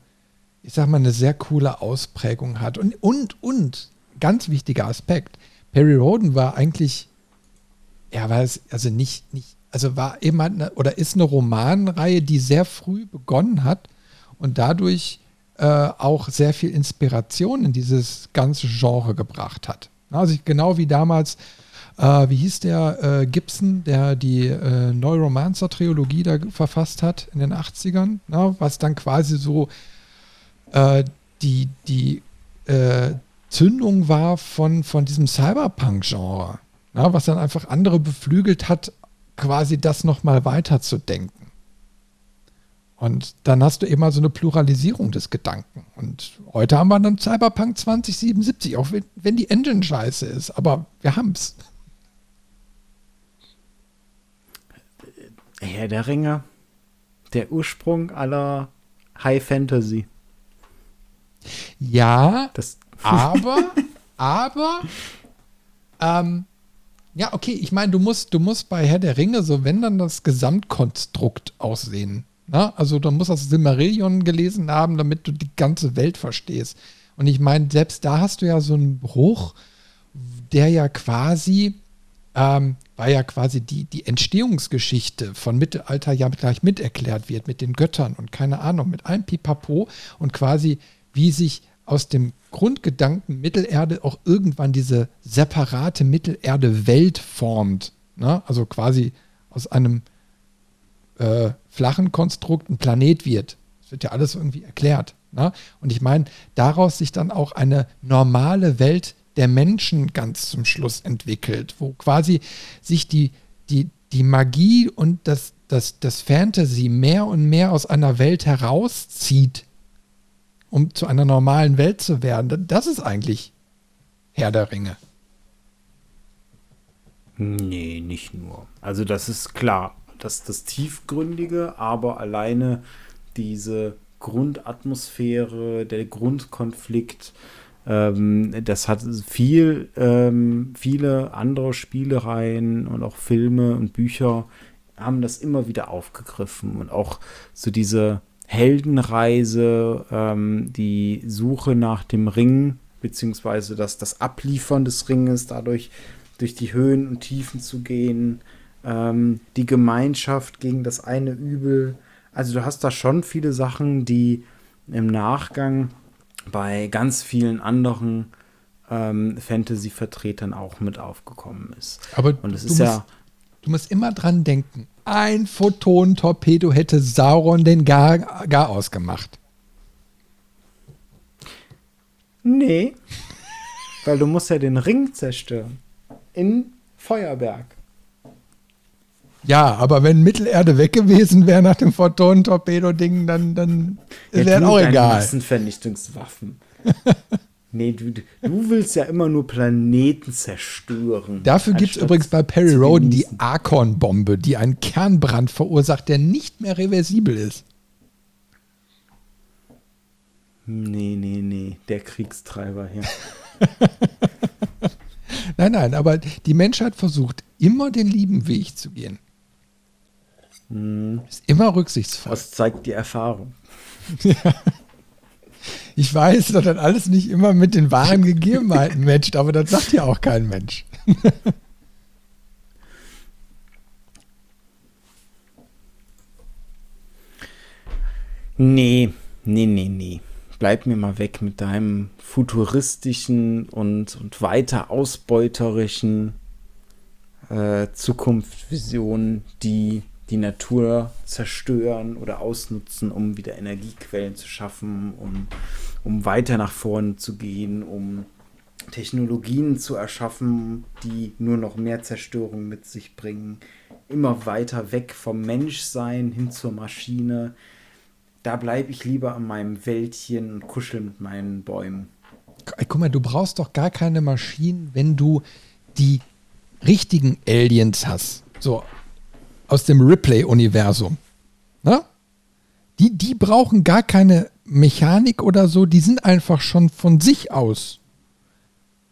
ich sag mal, eine sehr coole Ausprägung hat. Und, und, und, ganz wichtiger Aspekt, Perry Roden war eigentlich, er war es, also nicht, nicht also war eben eine, oder ist eine Romanreihe, die sehr früh begonnen hat und dadurch äh, auch sehr viel Inspiration in dieses ganze Genre gebracht hat. Also genau wie damals äh, wie hieß der äh, Gibson, der die äh, Neuromancer-Trilogie da verfasst hat in den 80ern, na, was dann quasi so äh, die, die äh, Zündung war von, von diesem Cyberpunk-Genre, was dann einfach andere beflügelt hat, quasi das nochmal weiterzudenken. Und dann hast du immer so eine Pluralisierung des Gedanken. Und heute haben wir dann Cyberpunk 2077, auch wenn, wenn die Engine scheiße ist, aber wir haben es. Herr der Ringe, der Ursprung aller High Fantasy. Ja, das aber, aber, ähm, ja, okay, ich meine, du musst, du musst bei Herr der Ringe so, wenn dann das Gesamtkonstrukt aussehen. Na? Also du musst das Silmarillion gelesen haben, damit du die ganze Welt verstehst. Und ich meine, selbst da hast du ja so einen Bruch, der ja quasi, ähm, weil ja quasi die, die Entstehungsgeschichte von Mittelalter ja gleich miterklärt wird mit den Göttern und keine Ahnung, mit allem Pipapo und quasi wie sich aus dem Grundgedanken Mittelerde auch irgendwann diese separate Mittelerde-Welt formt. Ne? Also quasi aus einem äh, flachen Konstrukt ein Planet wird. Das wird ja alles irgendwie erklärt. Ne? Und ich meine, daraus sich dann auch eine normale Welt der Menschen ganz zum Schluss entwickelt, wo quasi sich die, die, die Magie und das, das, das Fantasy mehr und mehr aus einer Welt herauszieht, um zu einer normalen Welt zu werden. Das ist eigentlich Herr der Ringe. Nee, nicht nur. Also das ist klar, das das Tiefgründige, aber alleine diese Grundatmosphäre, der Grundkonflikt, ähm, das hat viel, ähm, viele andere Spielereien und auch Filme und Bücher haben das immer wieder aufgegriffen und auch so diese Heldenreise, ähm, die Suche nach dem Ring, beziehungsweise das, das Abliefern des Ringes, dadurch durch die Höhen und Tiefen zu gehen, ähm, die Gemeinschaft gegen das eine Übel. Also du hast da schon viele Sachen, die im Nachgang bei ganz vielen anderen ähm, Fantasy-Vertretern auch mit aufgekommen ist. Aber und es ist musst, ja. Du musst immer dran denken ein Photonentorpedo hätte Sauron den gar, gar ausgemacht. Nee. Weil du musst ja den Ring zerstören. In Feuerberg. Ja, aber wenn Mittelerde weg gewesen wäre nach dem Photonentorpedo-Ding, dann, dann ja, wäre auch egal. Massenvernichtungswaffen. Nee, du, du willst ja immer nur Planeten zerstören. Dafür gibt es übrigens bei Perry Roden die Archon-Bombe, die einen Kernbrand verursacht, der nicht mehr reversibel ist. Nee, nee, nee, der Kriegstreiber hier. nein, nein, aber die Menschheit versucht immer den lieben Weg zu gehen. Hm. Ist immer rücksichtsvoll. Das zeigt die Erfahrung. ja. Ich weiß, dass das alles nicht immer mit den wahren Gegebenheiten matcht, aber das sagt ja auch kein Mensch. nee, nee, nee, nee. Bleib mir mal weg mit deinem futuristischen und, und weiter ausbeuterischen äh, Zukunftsvisionen, die die Natur zerstören oder ausnutzen, um wieder Energiequellen zu schaffen, um, um weiter nach vorne zu gehen, um Technologien zu erschaffen, die nur noch mehr Zerstörung mit sich bringen, immer weiter weg vom Menschsein hin zur Maschine. Da bleibe ich lieber an meinem Wäldchen und kuschel mit meinen Bäumen. Guck mal, du brauchst doch gar keine Maschinen, wenn du die richtigen Aliens hast. So, aus dem Ripley-Universum. Die, die brauchen gar keine Mechanik oder so, die sind einfach schon von sich aus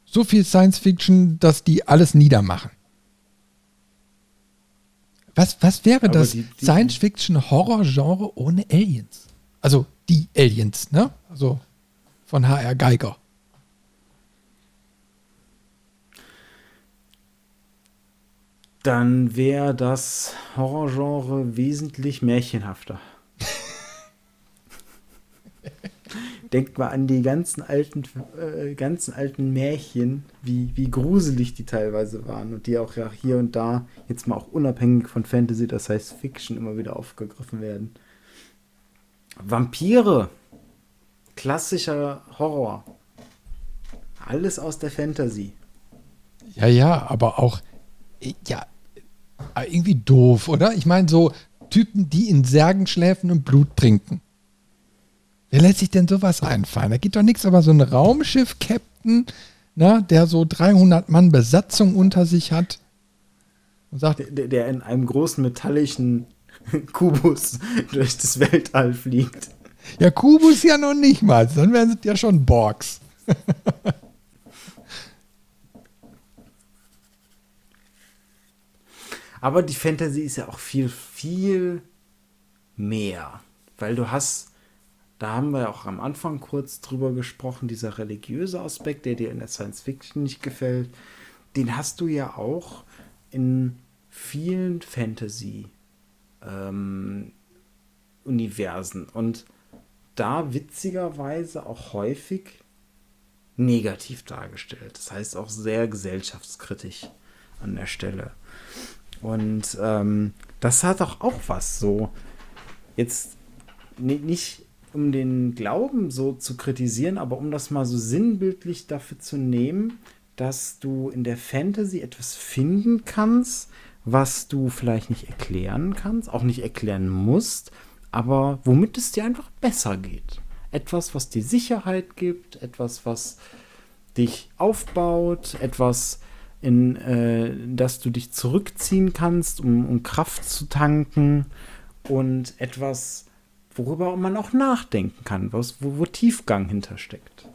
so viel Science Fiction, dass die alles niedermachen. Was, was wäre Aber das Science Fiction Horror Genre ohne Aliens? Also die Aliens, ne? Also von HR Geiger. dann wäre das Horrorgenre wesentlich märchenhafter. denkt mal an die ganzen alten, äh, ganzen alten Märchen, wie, wie gruselig die teilweise waren und die auch ja hier und da jetzt mal auch unabhängig von Fantasy, das heißt Fiction, immer wieder aufgegriffen werden. Vampire, klassischer Horror, alles aus der Fantasy. Ja, ja, aber auch, ja, irgendwie doof, oder? Ich meine, so Typen, die in Särgen schläfen und Blut trinken. Wer lässt sich denn sowas einfallen? Da geht doch nichts, aber so ein Raumschiff-Captain, ne, der so 300 Mann Besatzung unter sich hat. Und sagt, der, der in einem großen metallischen Kubus durch das Weltall fliegt. Ja, Kubus ja noch nicht mal, dann wären es ja schon Borgs. Aber die Fantasy ist ja auch viel, viel mehr. Weil du hast, da haben wir auch am Anfang kurz drüber gesprochen, dieser religiöse Aspekt, der dir in der Science Fiction nicht gefällt, den hast du ja auch in vielen Fantasy ähm. Und da witzigerweise auch häufig negativ dargestellt. Das heißt auch sehr gesellschaftskritisch an der Stelle. Und ähm, das hat doch auch was so. Jetzt nicht um den Glauben so zu kritisieren, aber um das mal so sinnbildlich dafür zu nehmen, dass du in der Fantasy etwas finden kannst, was du vielleicht nicht erklären kannst, auch nicht erklären musst, aber womit es dir einfach besser geht. Etwas, was dir Sicherheit gibt, etwas, was dich aufbaut, etwas, in äh, dass du dich zurückziehen kannst, um, um Kraft zu tanken und etwas, worüber man auch nachdenken kann, was, wo, wo Tiefgang hintersteckt.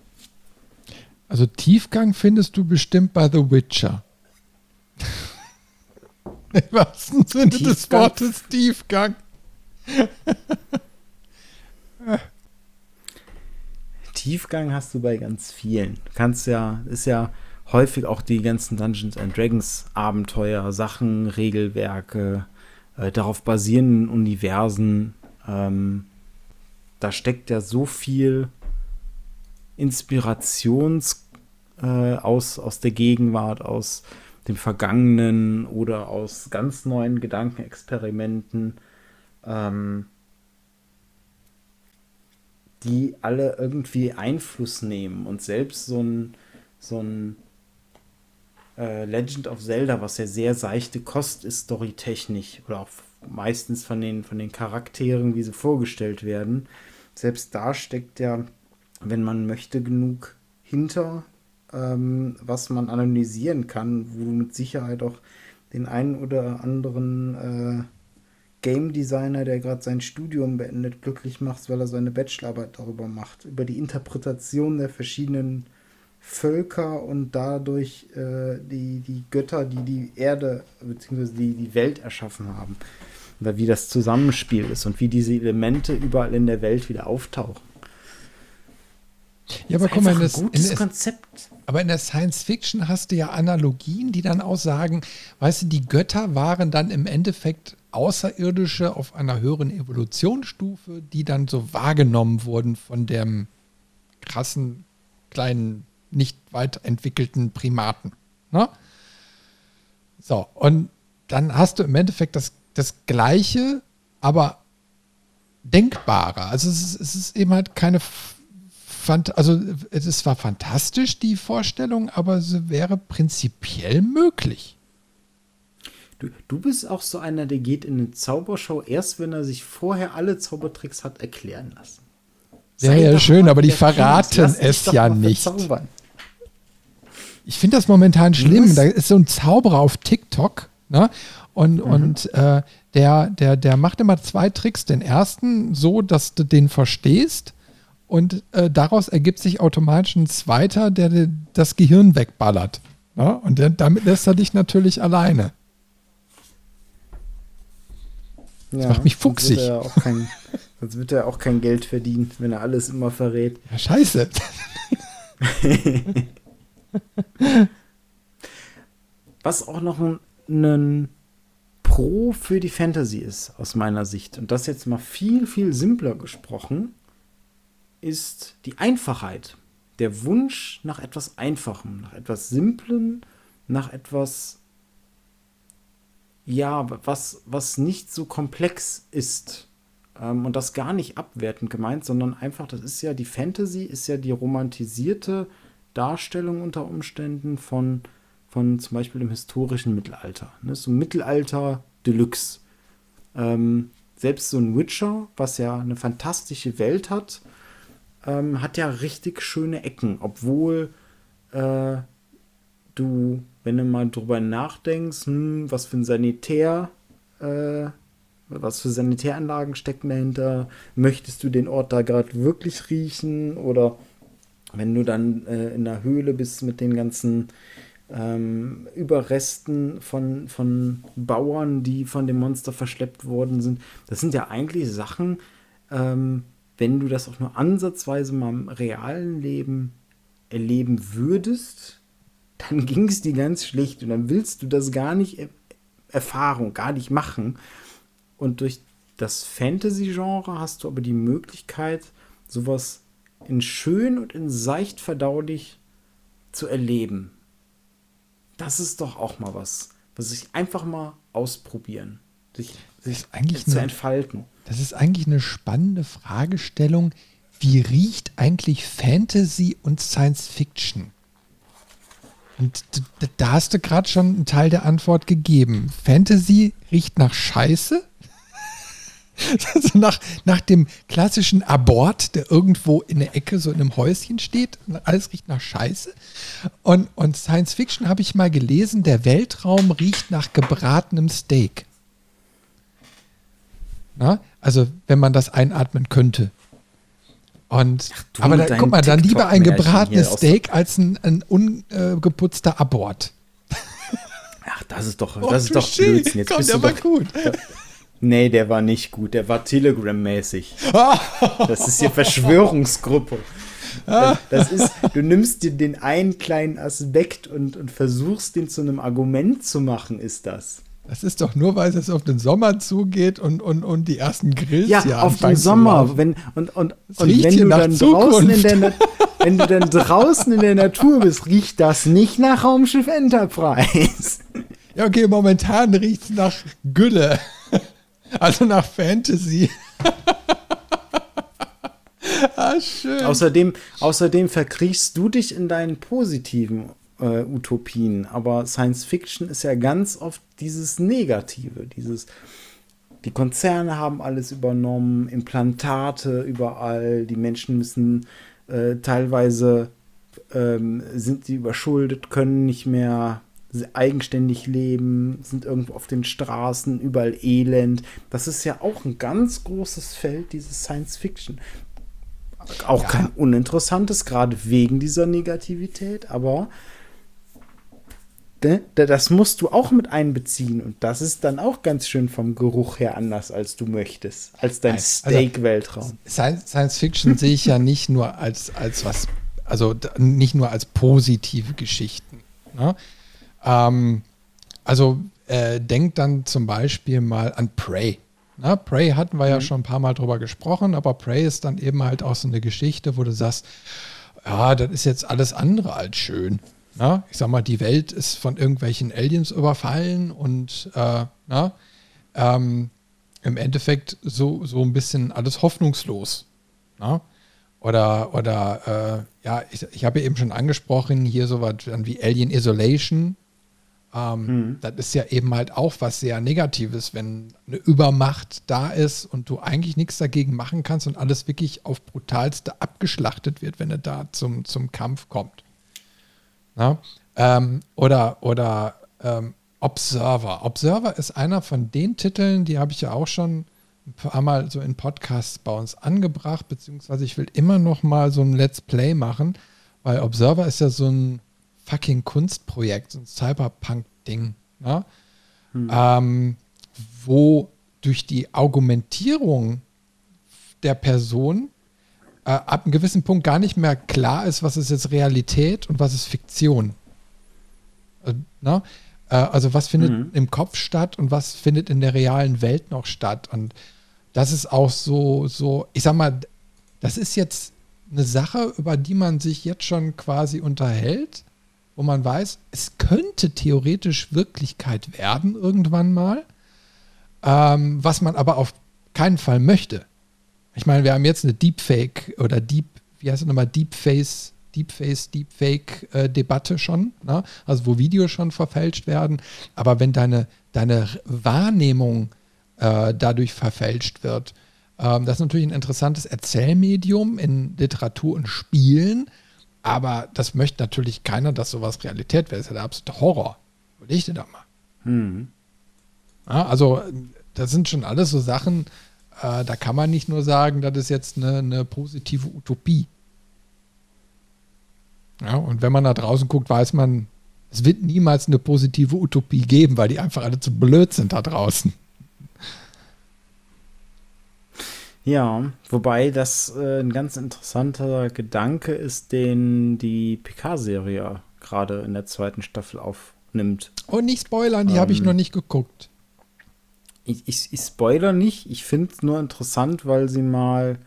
Also Tiefgang findest du bestimmt bei The Witcher. Im wahrsten Sinne Tiefgang. des Wortes Tiefgang. Tiefgang hast du bei ganz vielen. Du kannst ja, ist ja häufig auch die ganzen Dungeons and Dragons Abenteuer, Sachen, Regelwerke, äh, darauf basierenden Universen. Ähm, da steckt ja so viel Inspirations äh, aus, aus der Gegenwart, aus dem Vergangenen oder aus ganz neuen Gedankenexperimenten, ähm, die alle irgendwie Einfluss nehmen und selbst so ein, so ein äh, Legend of Zelda, was ja sehr seichte Kost ist, storytechnisch oder auch meistens von den, von den Charakteren, wie sie vorgestellt werden. Selbst da steckt ja, wenn man möchte, genug hinter, ähm, was man analysieren kann, wo du mit Sicherheit auch den einen oder anderen äh, Game Designer, der gerade sein Studium beendet, glücklich machst, weil er seine Bachelorarbeit darüber macht, über die Interpretation der verschiedenen Völker und dadurch äh, die, die Götter, die die Erde bzw. Die, die Welt erschaffen haben. Oder wie das Zusammenspiel ist und wie diese Elemente überall in der Welt wieder auftauchen. Ja, aber guck mal, das, gutes in Konzept. Aber in der Science Fiction hast du ja Analogien, die dann auch sagen, weißt du, die Götter waren dann im Endeffekt Außerirdische auf einer höheren Evolutionsstufe, die dann so wahrgenommen wurden von dem krassen kleinen nicht weit entwickelten Primaten. Ne? So, und dann hast du im Endeffekt das, das Gleiche, aber denkbarer. Also es ist, es ist eben halt keine Fant also es ist zwar fantastisch, die Vorstellung, aber es wäre prinzipiell möglich. Du, du bist auch so einer, der geht in eine Zaubershow erst, wenn er sich vorher alle Zaubertricks hat erklären lassen. Ja, ja, schön, aber die verraten es ja nicht. Verzaubern. Ich finde das momentan schlimm. Da ist so ein Zauberer auf TikTok, ne? Und, mhm. und äh, der, der, der macht immer zwei Tricks. Den ersten so, dass du den verstehst. Und äh, daraus ergibt sich automatisch ein zweiter, der, der das Gehirn wegballert. Ne? Und der, damit lässt er dich natürlich alleine. Das ja, macht mich fuchsig. Sonst wird, er auch kein, sonst wird er auch kein Geld verdienen, wenn er alles immer verrät. Ja, scheiße. Was auch noch ein, ein Pro für die Fantasy ist, aus meiner Sicht. Und das jetzt mal viel, viel simpler gesprochen. ist die Einfachheit. Der Wunsch nach etwas Einfachem, nach etwas Simplem, nach etwas, ja, was, was nicht so komplex ist. Ähm, und das gar nicht abwertend gemeint, sondern einfach, das ist ja die Fantasy, ist ja die romantisierte Darstellung unter Umständen von, von zum Beispiel dem historischen Mittelalter. Ne? So Mittelalter Deluxe. Ähm, selbst so ein Witcher, was ja eine fantastische Welt hat, ähm, hat ja richtig schöne Ecken, obwohl äh, du, wenn du mal drüber nachdenkst, hm, was für ein Sanitär, äh, was für Sanitäranlagen stecken dahinter, möchtest du den Ort da gerade wirklich riechen oder wenn du dann äh, in der Höhle bist mit den ganzen ähm, Überresten von, von Bauern, die von dem Monster verschleppt worden sind. Das sind ja eigentlich Sachen, ähm, wenn du das auch nur ansatzweise mal im realen Leben erleben würdest, dann ging es dir ganz schlecht und dann willst du das gar nicht er Erfahrung, gar nicht machen. Und durch das Fantasy-Genre hast du aber die Möglichkeit, sowas in schön und in seicht verdaulich zu erleben. Das ist doch auch mal was, was ich einfach mal ausprobieren, sich, sich eigentlich zu eine, entfalten. Das ist eigentlich eine spannende Fragestellung. Wie riecht eigentlich Fantasy und Science Fiction? Und da hast du gerade schon einen Teil der Antwort gegeben. Fantasy riecht nach Scheiße also nach, nach dem klassischen Abort, der irgendwo in der Ecke so in einem Häuschen steht. Alles riecht nach Scheiße. Und, und Science Fiction habe ich mal gelesen, der Weltraum riecht nach gebratenem Steak. Na? Also, wenn man das einatmen könnte. Und, Ach, aber da, guck mal, dann lieber ein gebratenes Steak als ein, ein ungeputzter Abort. Ach, das ist doch, das oh, ist doch Blödsinn. Jetzt Komm, bist der du war doch, gut. Nee, der war nicht gut. Der war Telegram-mäßig. Das ist hier Verschwörungsgruppe. Das ist, du nimmst dir den einen kleinen Aspekt und, und versuchst den zu einem Argument zu machen, ist das. Das ist doch nur, weil es auf den Sommer zugeht und, und, und die ersten Grills ja, ja auf den Sommer. Wenn, und und, und wenn du dann draußen in der wenn du dann draußen in der Natur bist, riecht das nicht nach Raumschiff Enterprise. Ja, okay, momentan riecht es nach Gülle. Also nach Fantasy. ah, schön. Außerdem, außerdem verkriechst du dich in deinen positiven äh, Utopien. Aber Science Fiction ist ja ganz oft dieses Negative, dieses die Konzerne haben alles übernommen, Implantate überall, die Menschen müssen äh, teilweise ähm, sind sie überschuldet, können nicht mehr eigenständig leben, sind irgendwo auf den Straßen, überall Elend. Das ist ja auch ein ganz großes Feld, dieses Science Fiction. Auch ja. kein uninteressantes, gerade wegen dieser Negativität, aber ne, das musst du auch mit einbeziehen und das ist dann auch ganz schön vom Geruch her anders, als du möchtest, als dein also, Steak-Weltraum. Science, Science Fiction sehe ich ja nicht nur als, als was, also nicht nur als positive Geschichten. Ne? Ähm, also äh, denkt dann zum Beispiel mal an Prey. Na, Prey hatten wir mhm. ja schon ein paar Mal drüber gesprochen, aber Prey ist dann eben halt auch so eine Geschichte, wo du sagst, ja, das ist jetzt alles andere als schön. Na, ich sag mal, die Welt ist von irgendwelchen Aliens überfallen und äh, na, ähm, im Endeffekt so, so ein bisschen alles hoffnungslos. Na? Oder, oder äh, ja, ich, ich habe eben schon angesprochen, hier so was wie Alien Isolation, ähm, hm. Das ist ja eben halt auch was sehr Negatives, wenn eine Übermacht da ist und du eigentlich nichts dagegen machen kannst und alles wirklich auf brutalste abgeschlachtet wird, wenn es da zum, zum Kampf kommt. Ähm, oder oder ähm, Observer. Observer ist einer von den Titeln, die habe ich ja auch schon ein paar Mal so in Podcasts bei uns angebracht, beziehungsweise ich will immer noch mal so ein Let's Play machen, weil Observer ist ja so ein fucking Kunstprojekt, so ein Cyberpunk-Ding, ne? hm. ähm, wo durch die Argumentierung der Person äh, ab einem gewissen Punkt gar nicht mehr klar ist, was ist jetzt Realität und was ist Fiktion. Äh, ne? äh, also was findet mhm. im Kopf statt und was findet in der realen Welt noch statt. Und das ist auch so, so, ich sag mal, das ist jetzt eine Sache, über die man sich jetzt schon quasi unterhält, wo man weiß, es könnte theoretisch Wirklichkeit werden irgendwann mal, ähm, was man aber auf keinen Fall möchte. Ich meine, wir haben jetzt eine Deepfake oder Deep, wie heißt es nochmal, Deepface, Deepface, Deepfake-Debatte äh, schon, ne? also wo Videos schon verfälscht werden. Aber wenn deine, deine Wahrnehmung äh, dadurch verfälscht wird, ähm, das ist natürlich ein interessantes Erzählmedium in Literatur und Spielen, aber das möchte natürlich keiner, dass sowas Realität wäre. Das ist ja der absolute Horror. Überleg dir da mal. Hm. Ja, also, das sind schon alles so Sachen, äh, da kann man nicht nur sagen, das ist jetzt eine, eine positive Utopie. Ja, und wenn man da draußen guckt, weiß man, es wird niemals eine positive Utopie geben, weil die einfach alle zu blöd sind da draußen. Ja, wobei das äh, ein ganz interessanter Gedanke ist, den die PK-Serie gerade in der zweiten Staffel aufnimmt. Und oh, nicht spoilern, die ähm, habe ich noch nicht geguckt. Ich, ich, ich spoiler nicht, ich finde es nur interessant, weil sie mal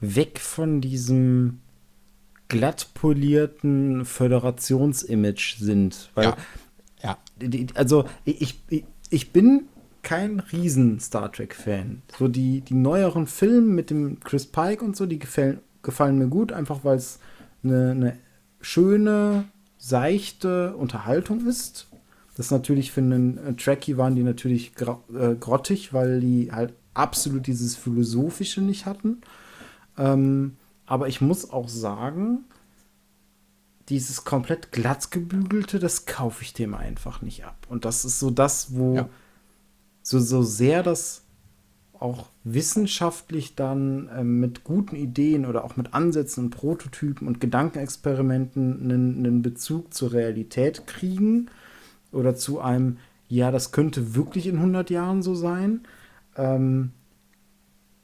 weg von diesem glatt polierten Föderationsimage sind. Weil, ja. ja. Also ich, ich, ich bin kein riesen Star Trek-Fan. So die, die neueren Filme mit dem Chris Pike und so, die gefallen, gefallen mir gut, einfach weil es eine, eine schöne, seichte Unterhaltung ist. Das natürlich für einen äh, Trekkie waren die natürlich äh, grottig, weil die halt absolut dieses Philosophische nicht hatten. Ähm, aber ich muss auch sagen, dieses komplett glatt gebügelte, das kaufe ich dem einfach nicht ab. Und das ist so das, wo ja so, so sehr das auch wissenschaftlich dann äh, mit guten Ideen oder auch mit Ansätzen und Prototypen und Gedankenexperimenten einen, einen Bezug zur Realität kriegen oder zu einem, ja, das könnte wirklich in 100 Jahren so sein. Ähm,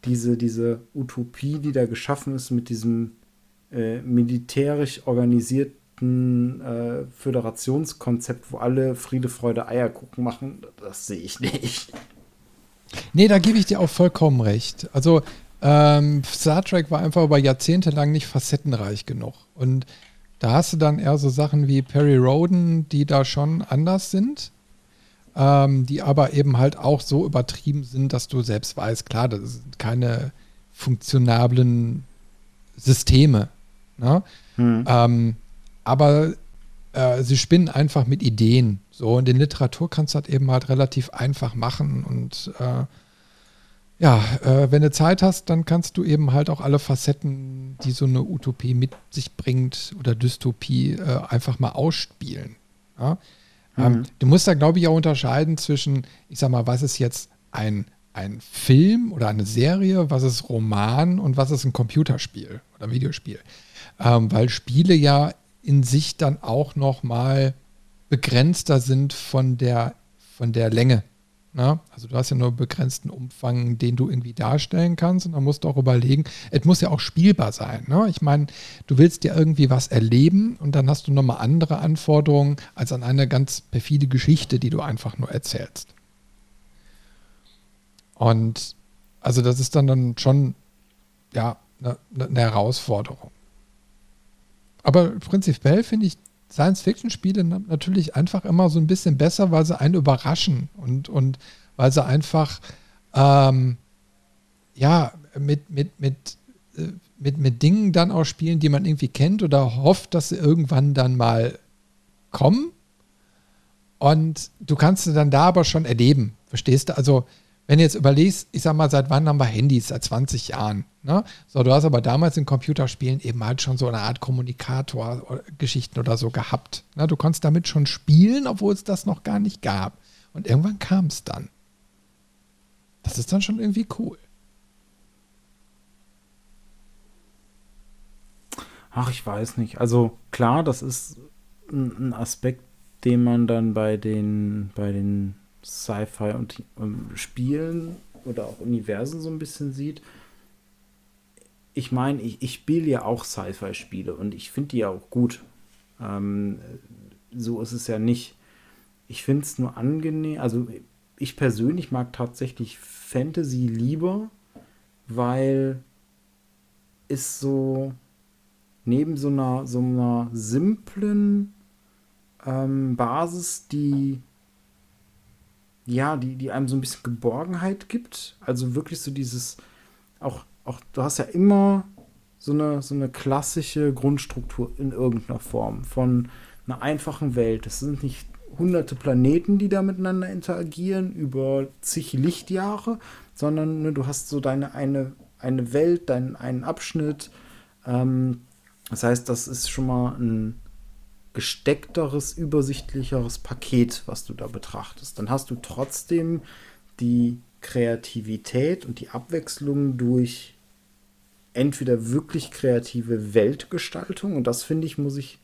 diese, diese Utopie, die da geschaffen ist mit diesem äh, militärisch organisierten perfekten äh, Föderationskonzept, wo alle Friede, Freude, Eierkuchen machen, das sehe ich nicht. Nee, da gebe ich dir auch vollkommen recht. Also ähm, Star Trek war einfach über Jahrzehnte lang nicht facettenreich genug. Und da hast du dann eher so Sachen wie Perry Roden, die da schon anders sind, ähm, die aber eben halt auch so übertrieben sind, dass du selbst weißt, klar, das sind keine funktionablen Systeme. Ne? Hm. Ähm, aber äh, sie spinnen einfach mit Ideen. So, und in Literatur kannst du das eben halt relativ einfach machen. Und äh, ja, äh, wenn du Zeit hast, dann kannst du eben halt auch alle Facetten, die so eine Utopie mit sich bringt oder Dystopie, äh, einfach mal ausspielen. Ja? Ähm, mhm. Ähm, du musst da, glaube ich, auch unterscheiden zwischen, ich sag mal, was ist jetzt ein, ein Film oder eine Serie, was ist Roman und was ist ein Computerspiel oder Videospiel. Ähm, weil Spiele ja in sich dann auch noch mal begrenzter sind von der, von der Länge. Na? Ne? Also du hast ja nur begrenzten Umfang, den du irgendwie darstellen kannst und dann musst du auch überlegen, es muss ja auch spielbar sein. Ne? Ich meine, du willst ja irgendwie was erleben und dann hast du nochmal andere Anforderungen als an eine ganz perfide Geschichte, die du einfach nur erzählst. Und also das ist dann, dann schon ja eine, eine Herausforderung. Aber prinzipiell finde ich Science-Fiction-Spiele natürlich einfach immer so ein bisschen besser, weil sie einen überraschen und, und weil sie einfach ähm, ja mit, mit, mit, äh, mit, mit Dingen dann auch spielen, die man irgendwie kennt oder hofft, dass sie irgendwann dann mal kommen. Und du kannst sie dann da aber schon erleben. Verstehst du? Also wenn du jetzt überlegst, ich sag mal, seit wann haben wir Handys? Seit 20 Jahren. Ne? So, du hast aber damals in Computerspielen eben halt schon so eine Art Kommunikator-Geschichten oder so gehabt. Ne? Du konntest damit schon spielen, obwohl es das noch gar nicht gab. Und irgendwann kam es dann. Das ist dann schon irgendwie cool. Ach, ich weiß nicht. Also klar, das ist ein Aspekt, den man dann bei den, bei den Sci-Fi und um, Spielen oder auch Universen so ein bisschen sieht. Ich meine, ich, ich spiele ja auch Sci-Fi-Spiele und ich finde die ja auch gut. Ähm, so ist es ja nicht. Ich finde es nur angenehm, also ich persönlich mag tatsächlich Fantasy lieber, weil es so neben so einer, so einer simplen ähm, Basis, die ja, die, die einem so ein bisschen Geborgenheit gibt. Also wirklich so dieses, auch, auch, du hast ja immer so eine, so eine klassische Grundstruktur in irgendeiner Form von einer einfachen Welt. Es sind nicht hunderte Planeten, die da miteinander interagieren über zig Lichtjahre, sondern ne, du hast so deine eine, eine Welt, deinen einen Abschnitt. Ähm, das heißt, das ist schon mal ein gesteckteres, übersichtlicheres Paket, was du da betrachtest. Dann hast du trotzdem die Kreativität und die Abwechslung durch entweder wirklich kreative Weltgestaltung und das finde ich, muss ich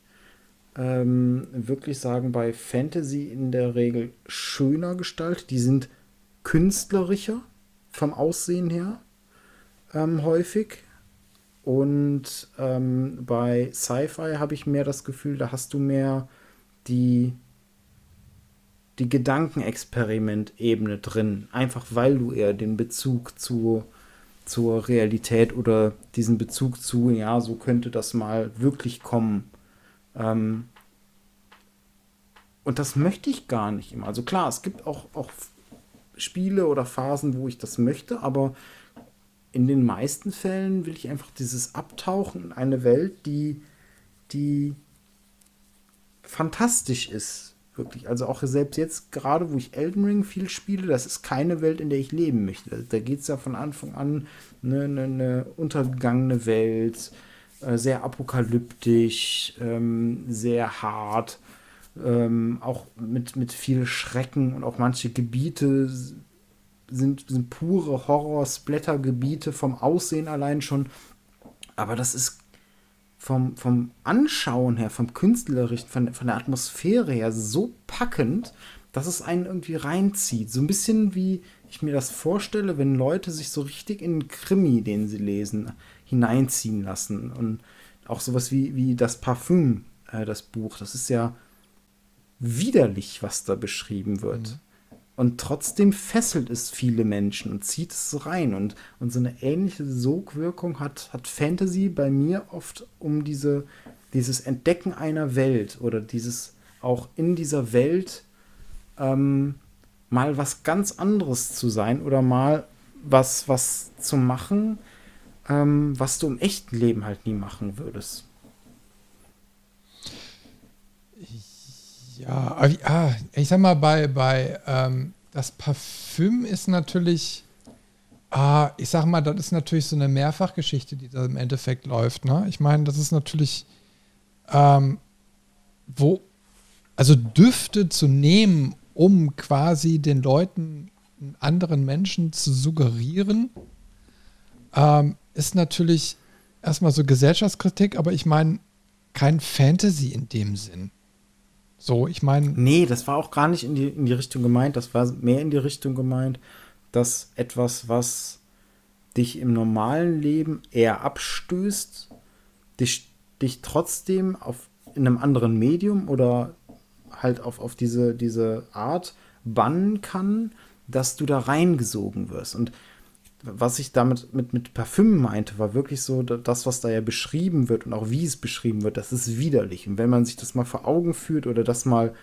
ähm, wirklich sagen, bei Fantasy in der Regel schöner gestaltet. Die sind künstlerischer vom Aussehen her ähm, häufig. Und ähm, bei Sci-Fi habe ich mehr das Gefühl, da hast du mehr die, die Gedankenexperiment-Ebene drin. Einfach weil du eher den Bezug zu, zur Realität oder diesen Bezug zu, ja, so könnte das mal wirklich kommen, ähm, und das möchte ich gar nicht immer. Also klar, es gibt auch, auch Spiele oder Phasen, wo ich das möchte, aber in den meisten Fällen will ich einfach dieses Abtauchen in eine Welt, die, die fantastisch ist. Wirklich. Also auch selbst jetzt, gerade wo ich Elden Ring viel spiele, das ist keine Welt, in der ich leben möchte. Da geht es ja von Anfang an eine, eine, eine untergegangene Welt, äh, sehr apokalyptisch, ähm, sehr hart, ähm, auch mit, mit viel Schrecken und auch manche Gebiete sind, sind pure Horror-Splatter-Gebiete vom Aussehen allein schon. Aber das ist vom, vom Anschauen her, vom Künstlerischen, von, von der Atmosphäre her so packend, dass es einen irgendwie reinzieht. So ein bisschen wie ich mir das vorstelle, wenn Leute sich so richtig in einen Krimi, den sie lesen, hineinziehen lassen. Und auch sowas wie, wie das Parfüm, äh, das Buch. Das ist ja widerlich, was da beschrieben wird. Mhm. Und trotzdem fesselt es viele Menschen und zieht es rein. Und, und so eine ähnliche Sogwirkung hat, hat Fantasy bei mir oft um diese, dieses Entdecken einer Welt oder dieses auch in dieser Welt ähm, mal was ganz anderes zu sein oder mal was, was zu machen, ähm, was du im echten Leben halt nie machen würdest. Ja, ah, ich sag mal, bei, bei ähm, das Parfüm ist natürlich, ah, ich sag mal, das ist natürlich so eine Mehrfachgeschichte, die da im Endeffekt läuft. Ne? Ich meine, das ist natürlich, ähm, wo, also Düfte zu nehmen, um quasi den Leuten, anderen Menschen zu suggerieren, ähm, ist natürlich erstmal so Gesellschaftskritik, aber ich meine, kein Fantasy in dem Sinn. So, ich meine. Nee, das war auch gar nicht in die, in die Richtung gemeint. Das war mehr in die Richtung gemeint, dass etwas, was dich im normalen Leben eher abstößt, dich, dich trotzdem auf, in einem anderen Medium oder halt auf, auf diese, diese Art bannen kann, dass du da reingesogen wirst. Und was ich damit mit, mit Parfüm meinte, war wirklich so, das, was da ja beschrieben wird und auch wie es beschrieben wird, das ist widerlich. Und wenn man sich das mal vor Augen führt oder das mal,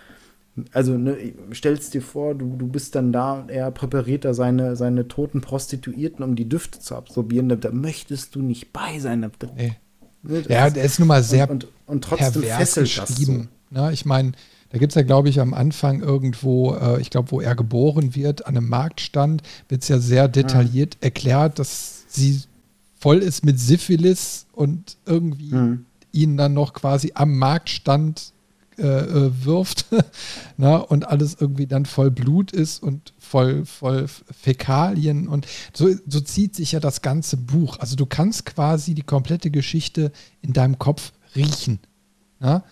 also ne, stellst dir vor, du, du bist dann da und er präpariert da seine, seine toten Prostituierten, um die Düfte zu absorbieren, da, da möchtest du nicht bei sein. Da, nee. ne, ja, der ist nun mal sehr und, und, und trotzdem fesselt das so. Ne? Ich meine, da gibt es ja, glaube ich, am Anfang irgendwo, äh, ich glaube, wo er geboren wird, an einem Marktstand, wird es ja sehr detailliert mhm. erklärt, dass sie voll ist mit Syphilis und irgendwie mhm. ihn dann noch quasi am Marktstand äh, äh wirft na, ne, und alles irgendwie dann voll Blut ist und voll, voll Fäkalien und so, so zieht sich ja das ganze Buch. Also du kannst quasi die komplette Geschichte in deinem Kopf riechen. Na?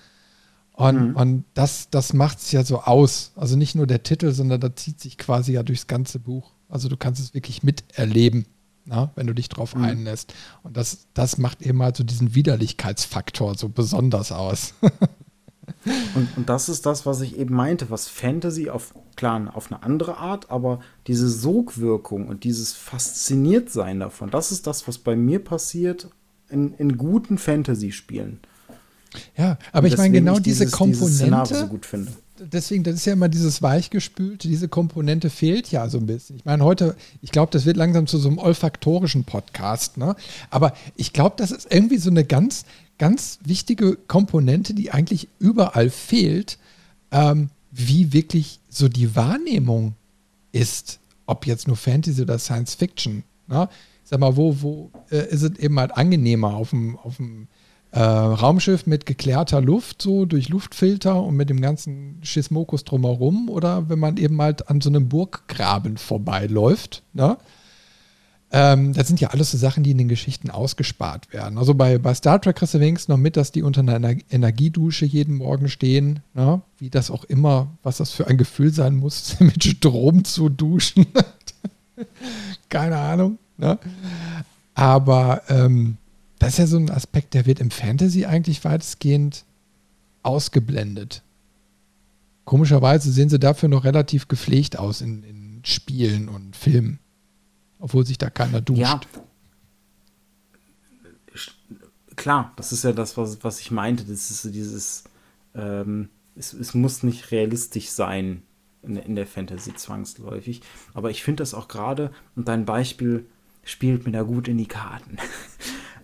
Ne? Und, mhm. und das, das macht es ja so aus. Also nicht nur der Titel, sondern da zieht sich quasi ja durchs ganze Buch. Also du kannst es wirklich miterleben, na, wenn du dich drauf mhm. einlässt. Und das, das macht eben halt so diesen Widerlichkeitsfaktor so besonders aus. und, und das ist das, was ich eben meinte, was Fantasy auf, klar, auf eine andere Art, aber diese Sogwirkung und dieses Fasziniertsein davon, das ist das, was bei mir passiert, in, in guten Fantasy-Spielen. Ja, aber ich meine genau ich diese dieses, Komponente. so gut finde. Deswegen, das ist ja immer dieses weichgespülte, diese Komponente fehlt ja so ein bisschen. Ich meine, heute, ich glaube, das wird langsam zu so einem olfaktorischen Podcast, ne? Aber ich glaube, das ist irgendwie so eine ganz, ganz wichtige Komponente, die eigentlich überall fehlt, ähm, wie wirklich so die Wahrnehmung ist, ob jetzt nur Fantasy oder Science Fiction. Ne? Ich sag mal, wo, wo äh, ist es eben halt angenehmer auf dem, auf dem äh, Raumschiff mit geklärter Luft, so durch Luftfilter und mit dem ganzen Schismokus drumherum oder wenn man eben halt an so einem Burggraben vorbeiläuft. Ne? Ähm, das sind ja alles so Sachen, die in den Geschichten ausgespart werden. Also bei, bei Star Trek kriegst du wenigstens noch mit, dass die unter einer Energiedusche jeden Morgen stehen. Ne? Wie das auch immer, was das für ein Gefühl sein muss, mit Strom zu duschen. Keine Ahnung. Ne? Aber ähm, das ist ja so ein Aspekt, der wird im Fantasy eigentlich weitestgehend ausgeblendet. Komischerweise sehen sie dafür noch relativ gepflegt aus in, in Spielen und Filmen. Obwohl sich da keiner duscht. Ja. Klar, das ist ja das, was, was ich meinte. Das ist so dieses, ähm, es, es muss nicht realistisch sein in, in der Fantasy zwangsläufig. Aber ich finde das auch gerade, und dein Beispiel spielt mir da gut in die Karten.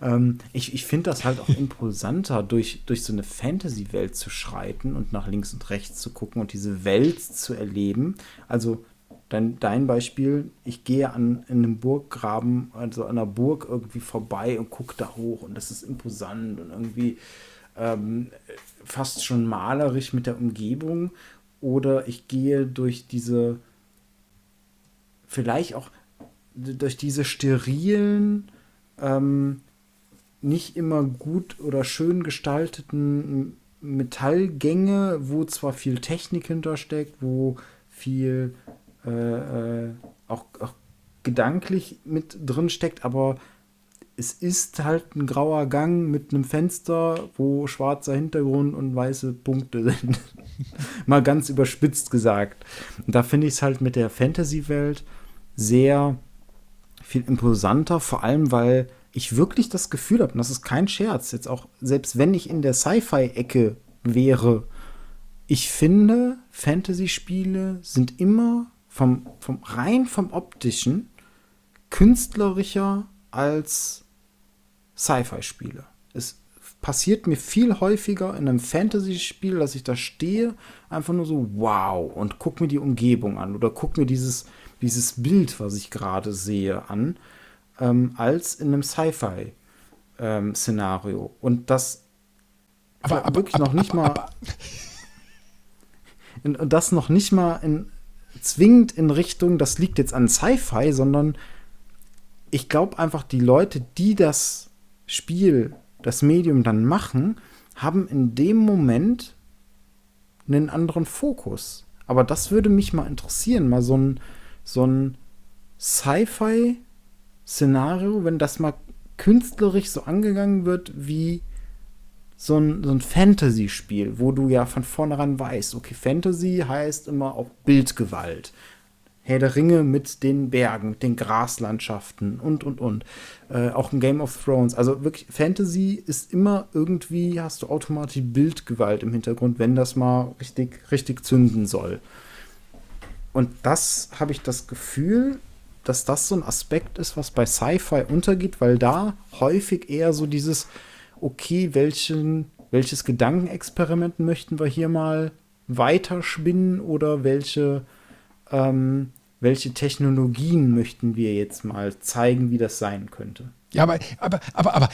Ähm, ich ich finde das halt auch impulsanter, durch, durch so eine Fantasy-Welt zu schreiten und nach links und rechts zu gucken und diese Welt zu erleben. Also dein, dein Beispiel, ich gehe an in einem Burggraben, also an einer Burg irgendwie vorbei und gucke da hoch und das ist imposant und irgendwie ähm, fast schon malerisch mit der Umgebung. Oder ich gehe durch diese, vielleicht auch durch diese sterilen, ähm, nicht immer gut oder schön gestalteten Metallgänge, wo zwar viel Technik hintersteckt, wo viel äh, äh, auch, auch gedanklich mit drin steckt, aber es ist halt ein grauer Gang mit einem Fenster, wo schwarzer Hintergrund und weiße Punkte sind. Mal ganz überspitzt gesagt. Und da finde ich es halt mit der Fantasy-Welt sehr viel imposanter, vor allem weil ich wirklich das Gefühl habe, und das ist kein Scherz, jetzt auch, selbst wenn ich in der Sci-Fi-Ecke wäre, ich finde, Fantasy-Spiele sind immer vom, vom rein vom optischen künstlerischer als Sci-Fi-Spiele. Es passiert mir viel häufiger in einem Fantasy-Spiel, dass ich da stehe, einfach nur so wow und guck mir die Umgebung an oder guck mir dieses, dieses Bild, was ich gerade sehe, an ähm, als in einem Sci-Fi-Szenario. Ähm, und das aber, aber wirklich aber, noch nicht aber, mal. In, und das noch nicht mal in, zwingend in Richtung, das liegt jetzt an Sci-Fi, sondern ich glaube einfach, die Leute, die das Spiel, das Medium dann machen, haben in dem Moment einen anderen Fokus. Aber das würde mich mal interessieren, mal so ein, so ein Sci-Fi Szenario, wenn das mal künstlerisch so angegangen wird wie so ein, so ein Fantasy-Spiel, wo du ja von vornherein weißt, okay, Fantasy heißt immer auch Bildgewalt. Herr der Ringe mit den Bergen, mit den Graslandschaften und, und, und. Äh, auch ein Game of Thrones. Also wirklich, Fantasy ist immer irgendwie, hast du automatisch Bildgewalt im Hintergrund, wenn das mal richtig, richtig zünden soll. Und das habe ich das Gefühl, dass das so ein Aspekt ist, was bei Sci-Fi untergeht, weil da häufig eher so dieses, okay, welchen, welches Gedankenexperiment möchten wir hier mal weiterspinnen oder welche, ähm, welche Technologien möchten wir jetzt mal zeigen, wie das sein könnte. Ja, aber, aber, aber, aber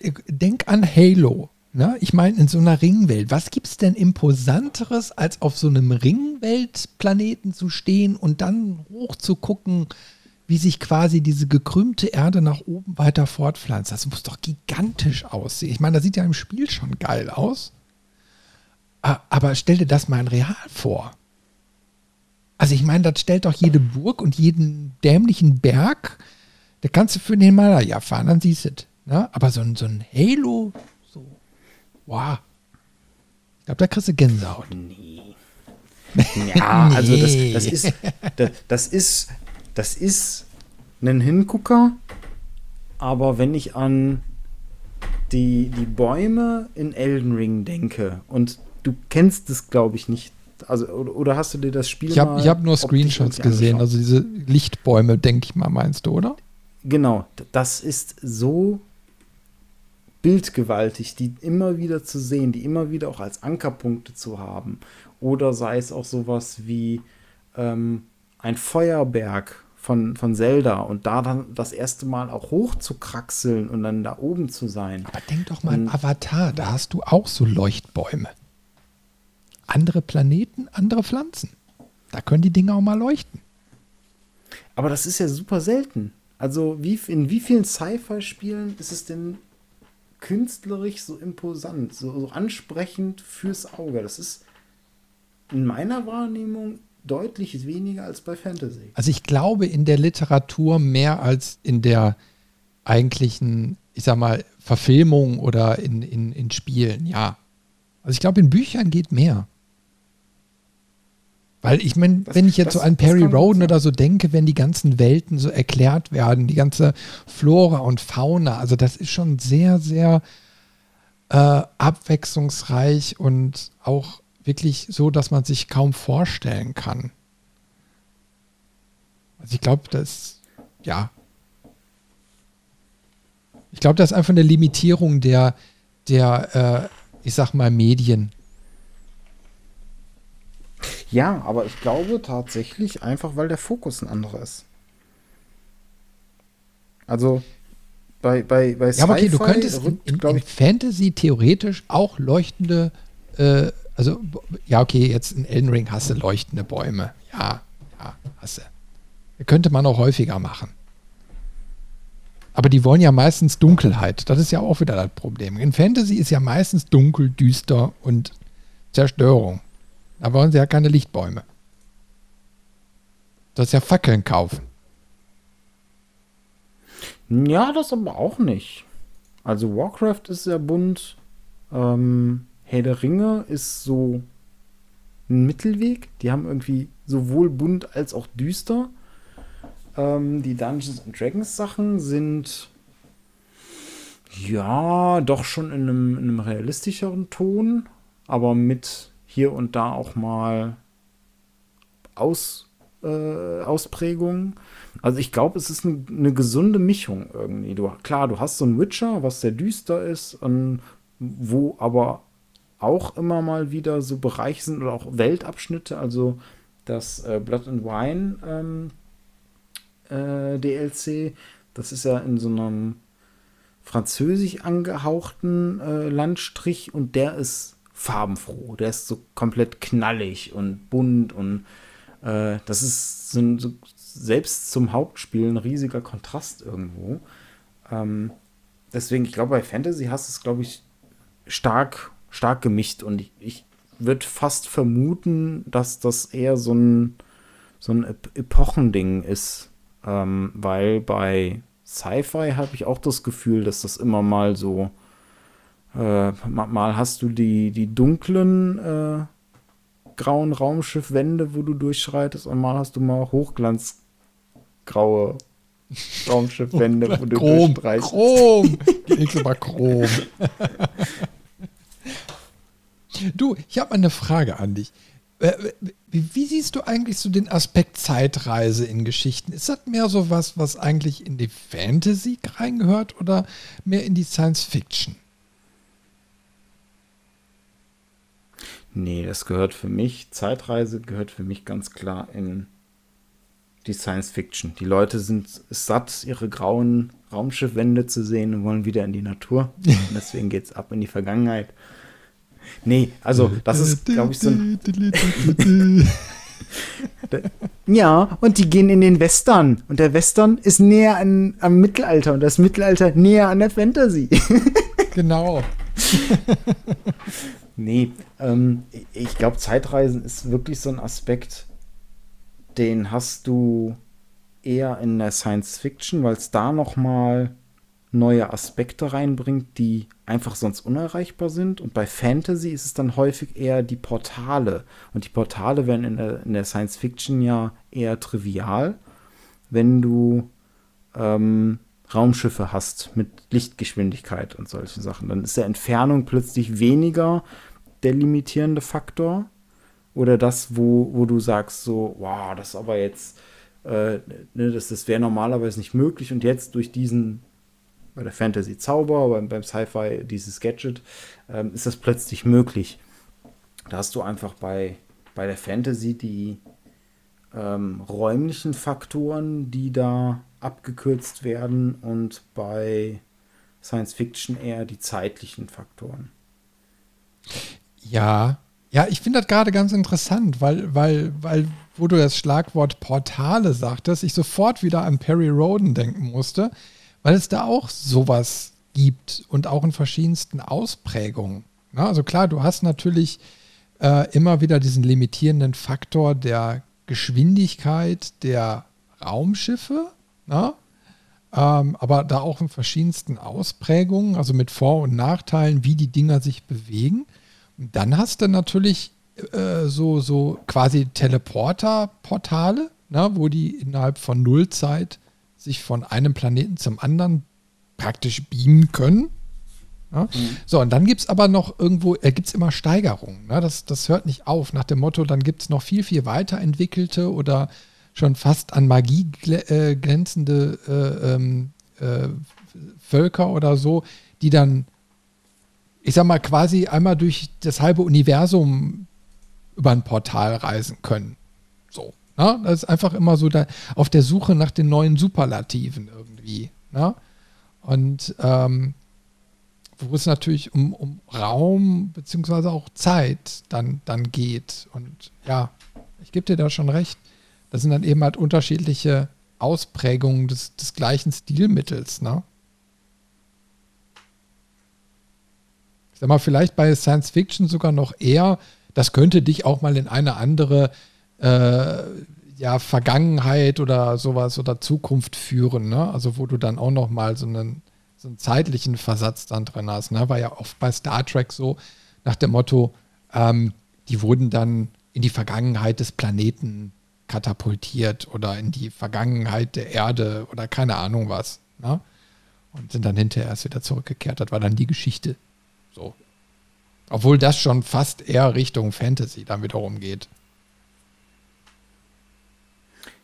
äh, denk an Halo. Ne? Ich meine, in so einer Ringwelt, was gibt es denn imposanteres, als auf so einem Ringweltplaneten zu stehen und dann hoch zu gucken, wie sich quasi diese gekrümmte Erde nach oben weiter fortpflanzt. Das muss doch gigantisch aussehen. Ich meine, das sieht ja im Spiel schon geil aus. Aber stell dir das mal in real vor. Also ich meine, das stellt doch jede Burg und jeden dämlichen Berg. Da kannst du für den Himalaya fahren, dann siehst du es. Ne? Aber so ein, so ein Halo, so, wow. Ich glaube, da kriegst du Gänsehaut. Nee. Ja, nee. also das, das, ist, das, das ist das ist ein Hingucker, aber wenn ich an die, die Bäume in Elden Ring denke, und du kennst es, glaube ich, nicht. Also, oder, hast du dir das Spiel Ich habe hab nur Screenshots gesehen, also diese Lichtbäume, denke ich mal, meinst du, oder? Genau, das ist so bildgewaltig, die immer wieder zu sehen, die immer wieder auch als Ankerpunkte zu haben. Oder sei es auch sowas wie ähm, ein Feuerberg von, von Zelda und da dann das erste Mal auch hoch zu kraxeln und dann da oben zu sein. Aber denk doch mal an Avatar, da hast du auch so Leuchtbäume. Andere Planeten, andere Pflanzen. Da können die Dinge auch mal leuchten. Aber das ist ja super selten. Also wie, in wie vielen Sci-Fi-Spielen ist es denn künstlerisch so imposant, so, so ansprechend fürs Auge? Das ist in meiner Wahrnehmung deutlich weniger als bei Fantasy. Also ich glaube in der Literatur mehr als in der eigentlichen, ich sag mal, Verfilmung oder in, in, in Spielen, ja. Also ich glaube, in Büchern geht mehr. Weil ich meine, wenn ich jetzt das, so an Perry Roden oder so denke, wenn die ganzen Welten so erklärt werden, die ganze Flora und Fauna, also das ist schon sehr, sehr äh, abwechslungsreich und auch wirklich so, dass man sich kaum vorstellen kann. Also ich glaube, das, ja. Ich glaube, das ist einfach eine Limitierung der, der, äh, ich sag mal, Medien. Ja, aber ich glaube tatsächlich einfach, weil der Fokus ein anderer ist. Also bei, bei, bei Ja, aber okay, du könntest in, in, in Fantasy theoretisch auch leuchtende äh, also, ja, okay, jetzt in Elden Ring hast du leuchtende Bäume. Ja, ja, hast du. Könnte man auch häufiger machen. Aber die wollen ja meistens Dunkelheit. Das ist ja auch wieder das Problem. In Fantasy ist ja meistens dunkel, düster und Zerstörung. Da wollen sie ja keine Lichtbäume. Das ist ja Fackeln kaufen. Ja, das aber auch nicht. Also Warcraft ist sehr bunt. Ähm, Herr der Ringe ist so ein Mittelweg. Die haben irgendwie sowohl bunt als auch düster. Ähm, die Dungeons and Dragons Sachen sind ja doch schon in einem, in einem realistischeren Ton, aber mit hier und da auch mal Aus, äh, Ausprägungen. Also ich glaube, es ist eine, eine, gesunde Mischung irgendwie. Du, klar, du hast so einen Witcher, was sehr düster ist, und wo aber auch immer mal wieder so Bereiche sind oder auch Weltabschnitte, also das äh, Blood and Wine ähm, äh, DLC, das ist ja in so einem französisch angehauchten äh, Landstrich und der ist farbenfroh, der ist so komplett knallig und bunt und äh, das ist so, so, selbst zum Hauptspiel ein riesiger Kontrast irgendwo. Ähm, deswegen, ich glaube, bei Fantasy hast du es, glaube ich, stark stark gemischt und ich, ich würde fast vermuten, dass das eher so ein, so ein Epochending ist, ähm, weil bei Sci-Fi habe ich auch das Gefühl, dass das immer mal so, äh, mal hast du die, die dunklen äh, grauen Raumschiffwände, wo du durchschreitest und mal hast du mal hochglanzgraue Raumschiffwände, wo du Chrom, durchstreichst. Chrom! Ich mal Chrom. Du, ich habe eine Frage an dich. Äh, wie siehst du eigentlich so den Aspekt Zeitreise in Geschichten? Ist das mehr so was, was eigentlich in die Fantasy reingehört oder mehr in die Science Fiction? Nee, das gehört für mich, Zeitreise gehört für mich ganz klar in die Science Fiction. Die Leute sind satt, ihre grauen Raumschiffwände zu sehen und wollen wieder in die Natur. Und deswegen geht es ab in die Vergangenheit. Nee, also das ist, glaube ich, so ein. ja, und die gehen in den Western. Und der Western ist näher an, am Mittelalter und das Mittelalter näher an der Fantasy. genau. nee, ähm, ich glaube, Zeitreisen ist wirklich so ein Aspekt, den hast du eher in der Science Fiction, weil es da noch mal neue Aspekte reinbringt, die einfach sonst unerreichbar sind. Und bei Fantasy ist es dann häufig eher die Portale. Und die Portale werden in der, in der Science Fiction ja eher trivial. Wenn du ähm, Raumschiffe hast mit Lichtgeschwindigkeit und solchen Sachen, dann ist der Entfernung plötzlich weniger der limitierende Faktor oder das, wo, wo du sagst so, wow, das ist aber jetzt, äh, ne, das, das wäre normalerweise nicht möglich und jetzt durch diesen bei der Fantasy Zauber, beim, beim Sci-Fi dieses Gadget, ähm, ist das plötzlich möglich. Da hast du einfach bei, bei der Fantasy die ähm, räumlichen Faktoren, die da abgekürzt werden und bei Science Fiction eher die zeitlichen Faktoren. Ja, ja, ich finde das gerade ganz interessant, weil, weil, weil, wo du das Schlagwort Portale sagtest, ich sofort wieder an Perry Roden denken musste, weil es da auch sowas gibt und auch in verschiedensten Ausprägungen. Na, also klar, du hast natürlich äh, immer wieder diesen limitierenden Faktor der Geschwindigkeit der Raumschiffe, na? Ähm, aber da auch in verschiedensten Ausprägungen, also mit Vor- und Nachteilen, wie die Dinger sich bewegen. Und dann hast du natürlich äh, so, so quasi Teleporter-Portale, wo die innerhalb von Nullzeit sich von einem Planeten zum anderen praktisch beamen können. Ja? Mhm. So, und dann gibt es aber noch irgendwo, äh, gibt es immer Steigerungen. Ne? Das, das hört nicht auf. Nach dem Motto, dann gibt es noch viel, viel weiterentwickelte oder schon fast an Magie äh, glänzende äh, ähm, äh, Völker oder so, die dann, ich sag mal, quasi einmal durch das halbe Universum über ein Portal reisen können. So. Ne? Das ist einfach immer so da, auf der Suche nach den neuen Superlativen irgendwie. Ne? Und ähm, wo es natürlich um, um Raum beziehungsweise auch Zeit dann, dann geht. Und ja, ich gebe dir da schon recht. Das sind dann eben halt unterschiedliche Ausprägungen des, des gleichen Stilmittels, ne? Ich sag mal, vielleicht bei Science Fiction sogar noch eher, das könnte dich auch mal in eine andere äh, ja, Vergangenheit oder sowas oder Zukunft führen, ne? Also wo du dann auch noch mal so einen so einen zeitlichen Versatz dann drin hast. Ne? War ja oft bei Star Trek so, nach dem Motto, ähm, die wurden dann in die Vergangenheit des Planeten katapultiert oder in die Vergangenheit der Erde oder keine Ahnung was. Ne? Und sind dann hinterher erst wieder zurückgekehrt. Das war dann die Geschichte. So. Obwohl das schon fast eher Richtung Fantasy dann wiederum geht.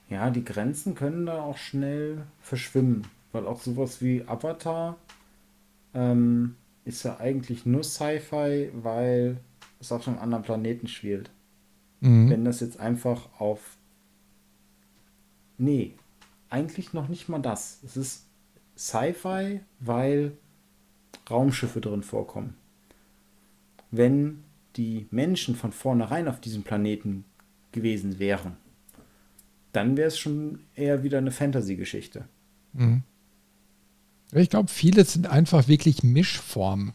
Ja, die Grenzen können da auch schnell verschwimmen. Weil auch sowas wie Avatar ähm, ist ja eigentlich nur Sci-Fi, weil es auf einem anderen Planeten spielt. Mhm. Wenn das jetzt einfach auf. Nee, eigentlich noch nicht mal das. Es ist Sci-Fi, weil Raumschiffe drin vorkommen. Wenn die Menschen von vornherein auf diesem Planeten gewesen wären, dann wäre es schon eher wieder eine Fantasy-Geschichte. Mhm. Ich glaube, viele sind einfach wirklich Mischformen.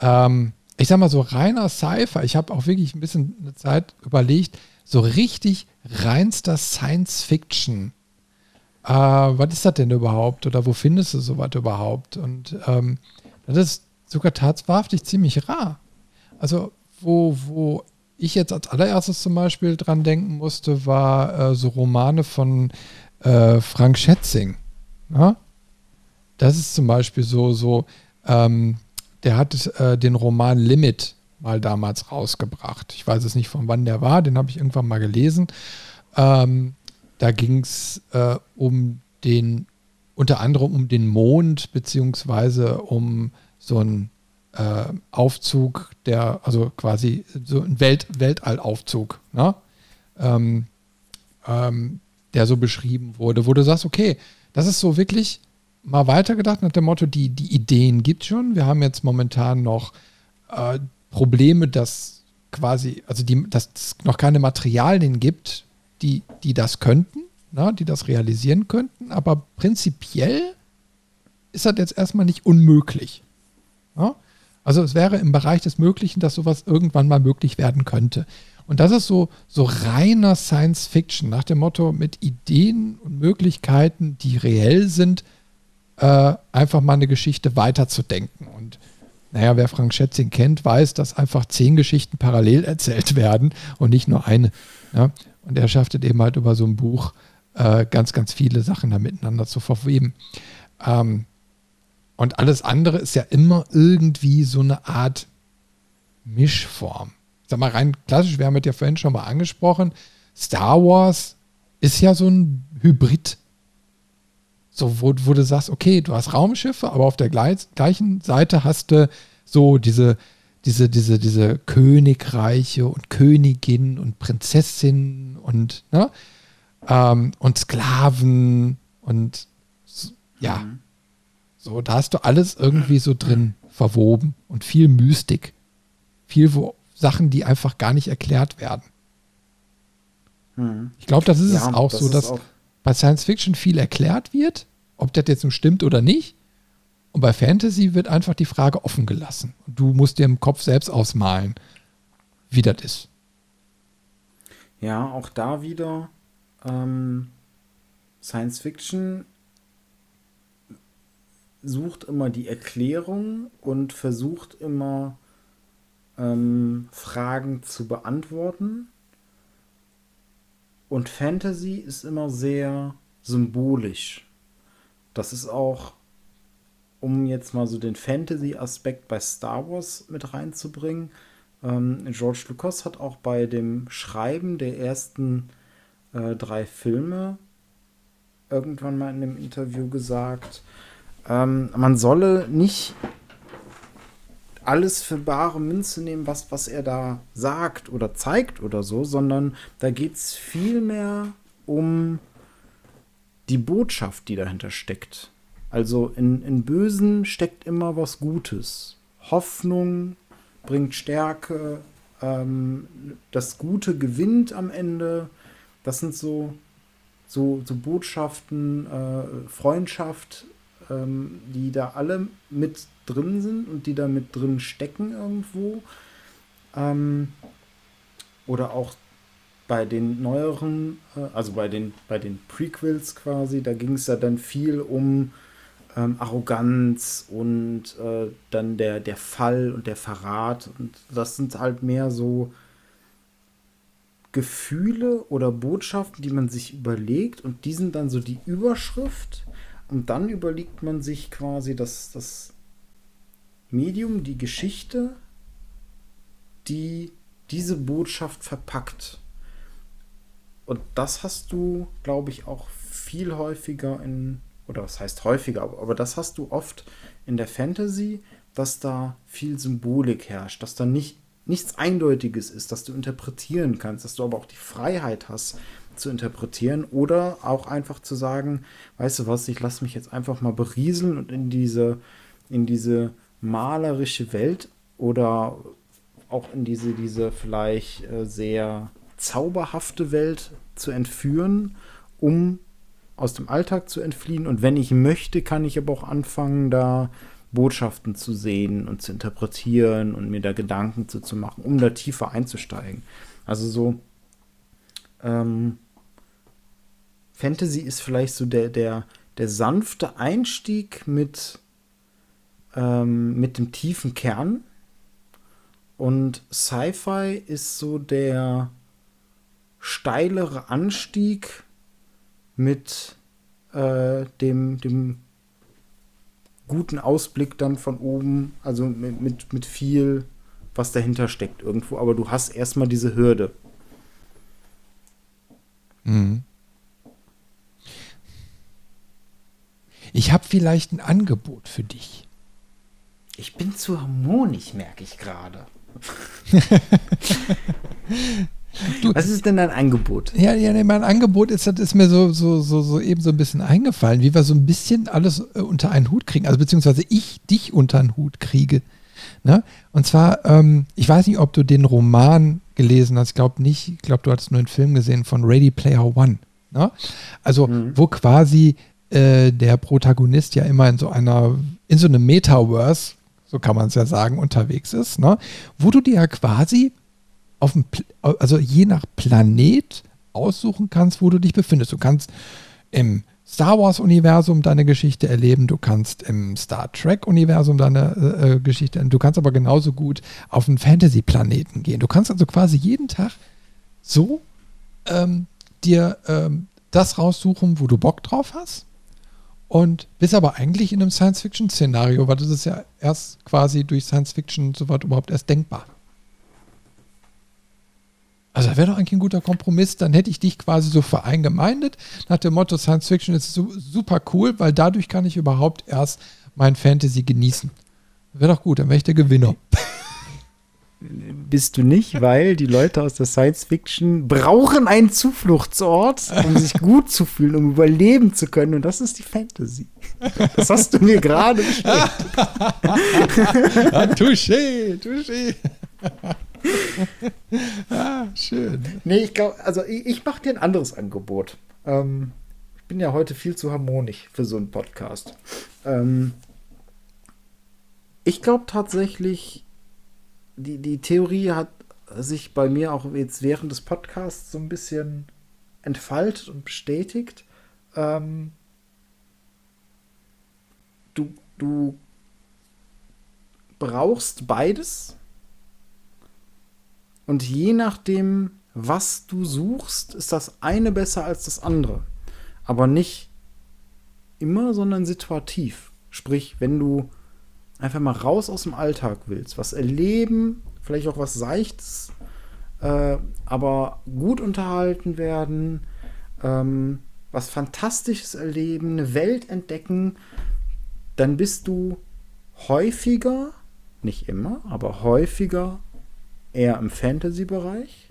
Ähm, ich sag mal so reiner Cypher. Ich habe auch wirklich ein bisschen eine Zeit überlegt, so richtig reinster Science Fiction. Äh, was ist das denn überhaupt? Oder wo findest du sowas überhaupt? Und ähm, das ist sogar tatsächlich ziemlich rar. Also, wo, wo ich jetzt als allererstes zum Beispiel dran denken musste, war äh, so Romane von äh, Frank Schätzing. Ja? das ist zum Beispiel so, so ähm, der hat äh, den Roman Limit mal damals rausgebracht. Ich weiß es nicht, von wann der war, den habe ich irgendwann mal gelesen. Ähm, da ging es äh, um den, unter anderem um den Mond, beziehungsweise um so einen äh, Aufzug, der, also quasi so ein Welt, Weltallaufzug, ne? Ähm, ähm, der so beschrieben wurde, wo du sagst, okay, das ist so wirklich mal weitergedacht nach dem Motto, die, die Ideen gibt schon. Wir haben jetzt momentan noch äh, Probleme, dass quasi, also die, dass es noch keine Materialien gibt, die, die das könnten, na, die das realisieren könnten. Aber prinzipiell ist das jetzt erstmal nicht unmöglich. Ja? Also es wäre im Bereich des Möglichen, dass sowas irgendwann mal möglich werden könnte. Und das ist so, so reiner Science Fiction, nach dem Motto mit Ideen und Möglichkeiten, die reell sind, äh, einfach mal eine Geschichte weiterzudenken. Und naja, wer Frank Schätzing kennt, weiß, dass einfach zehn Geschichten parallel erzählt werden und nicht nur eine. Ja? Und er schafft es eben halt über so ein Buch äh, ganz, ganz viele Sachen da miteinander zu verweben. Ähm, und alles andere ist ja immer irgendwie so eine Art Mischform. Sag mal, rein klassisch, wir haben es ja vorhin schon mal angesprochen, Star Wars ist ja so ein Hybrid. So, wo, wo du sagst, okay, du hast Raumschiffe, aber auf der gleichen Seite hast du so diese, diese, diese, diese Königreiche und Königinnen und Prinzessinnen und, ne? Ähm, und Sklaven und ja. Mhm. So, da hast du alles irgendwie so drin verwoben und viel Mystik. Viel wo, Sachen, die einfach gar nicht erklärt werden. Mhm. Ich glaube, das ist ja, es auch das so, dass auch bei Science Fiction viel erklärt wird, ob das jetzt nun stimmt oder nicht. Und bei Fantasy wird einfach die Frage offen gelassen. Du musst dir im Kopf selbst ausmalen, wie das ist. Ja, auch da wieder ähm, Science Fiction sucht immer die Erklärung und versucht immer ähm, Fragen zu beantworten. Und Fantasy ist immer sehr symbolisch. Das ist auch um jetzt mal so den Fantasy-Aspekt bei Star Wars mit reinzubringen. Ähm, George Lucas hat auch bei dem Schreiben der ersten äh, drei Filme irgendwann mal in einem Interview gesagt, ähm, man solle nicht alles für bare Münze nehmen, was, was er da sagt oder zeigt oder so, sondern da geht es vielmehr um die Botschaft, die dahinter steckt. Also in, in Bösen steckt immer was Gutes. Hoffnung bringt Stärke, ähm, das Gute gewinnt am Ende. Das sind so, so, so Botschaften, äh, Freundschaft, ähm, die da alle mit drin sind und die da mit drin stecken irgendwo. Ähm, oder auch bei den neueren, äh, also bei den, bei den Prequels quasi, da ging es ja dann viel um ähm, Arroganz und äh, dann der, der Fall und der Verrat. Und das sind halt mehr so Gefühle oder Botschaften, die man sich überlegt und die sind dann so die Überschrift. Und dann überlegt man sich quasi das, das Medium, die Geschichte, die diese Botschaft verpackt. Und das hast du, glaube ich, auch viel häufiger in oder was heißt häufiger, aber, aber das hast du oft in der Fantasy, dass da viel Symbolik herrscht, dass da nicht nichts Eindeutiges ist, dass du interpretieren kannst, dass du aber auch die Freiheit hast zu interpretieren oder auch einfach zu sagen, weißt du was, ich lasse mich jetzt einfach mal berieseln und in diese, in diese malerische Welt oder auch in diese, diese vielleicht äh, sehr zauberhafte Welt zu entführen, um aus dem Alltag zu entfliehen. Und wenn ich möchte, kann ich aber auch anfangen, da Botschaften zu sehen und zu interpretieren und mir da Gedanken zu, zu machen, um da tiefer einzusteigen. Also so ähm, Fantasy ist vielleicht so der, der, der sanfte Einstieg mit, ähm, mit dem tiefen Kern. Und Sci-Fi ist so der steilere Anstieg mit äh, dem, dem guten Ausblick dann von oben, also mit, mit, mit viel, was dahinter steckt irgendwo, aber du hast erstmal diese Hürde. Mhm. Ich habe vielleicht ein Angebot für dich. Ich bin zu harmonisch, merke ich gerade. Du, Was ist denn dein Angebot? Ja, ja, nee, mein Angebot ist, das ist mir so, so, so, so eben so ein bisschen eingefallen, wie wir so ein bisschen alles äh, unter einen Hut kriegen. Also beziehungsweise ich dich unter einen Hut kriege. Ne? Und zwar, ähm, ich weiß nicht, ob du den Roman gelesen hast. Ich glaube nicht. Ich glaube, du hattest nur einen Film gesehen von Ready Player One. Ne? Also, mhm. wo quasi äh, der Protagonist ja immer in so einer, in so einem Metaverse, so kann man es ja sagen, unterwegs ist, ne? wo du dir ja quasi auf dem, also je nach Planet aussuchen kannst, wo du dich befindest. Du kannst im Star Wars-Universum deine Geschichte erleben, du kannst im Star Trek-Universum deine äh, äh Geschichte erleben, du kannst aber genauso gut auf einen Fantasy-Planeten gehen. Du kannst also quasi jeden Tag so ähm, dir ähm, das raussuchen, wo du Bock drauf hast Und bist aber eigentlich in einem Science-Fiction-Szenario, weil das ist ja erst quasi durch Science-Fiction soweit überhaupt erst denkbar. Also wäre doch eigentlich ein guter Kompromiss. Dann hätte ich dich quasi so vereingemeindet nach dem Motto Science Fiction ist super cool, weil dadurch kann ich überhaupt erst mein Fantasy genießen. Wäre doch gut, dann wäre ich der Gewinner. Bist du nicht, weil die Leute aus der Science Fiction brauchen einen Zufluchtsort, um sich gut zu fühlen, um überleben zu können. Und das ist die Fantasy. Das hast du mir gerade beschrieben. touché, touché. ah, schön. Nee, ich glaube, also ich, ich mache dir ein anderes Angebot. Ähm, ich bin ja heute viel zu harmonisch für so einen Podcast. Ähm, ich glaube tatsächlich, die, die Theorie hat sich bei mir auch jetzt während des Podcasts so ein bisschen entfaltet und bestätigt. Ähm, du, du brauchst beides. Und je nachdem, was du suchst, ist das eine besser als das andere. Aber nicht immer, sondern situativ. Sprich, wenn du einfach mal raus aus dem Alltag willst, was erleben, vielleicht auch was Seichtes, äh, aber gut unterhalten werden, ähm, was Fantastisches erleben, eine Welt entdecken, dann bist du häufiger, nicht immer, aber häufiger eher im Fantasy-Bereich.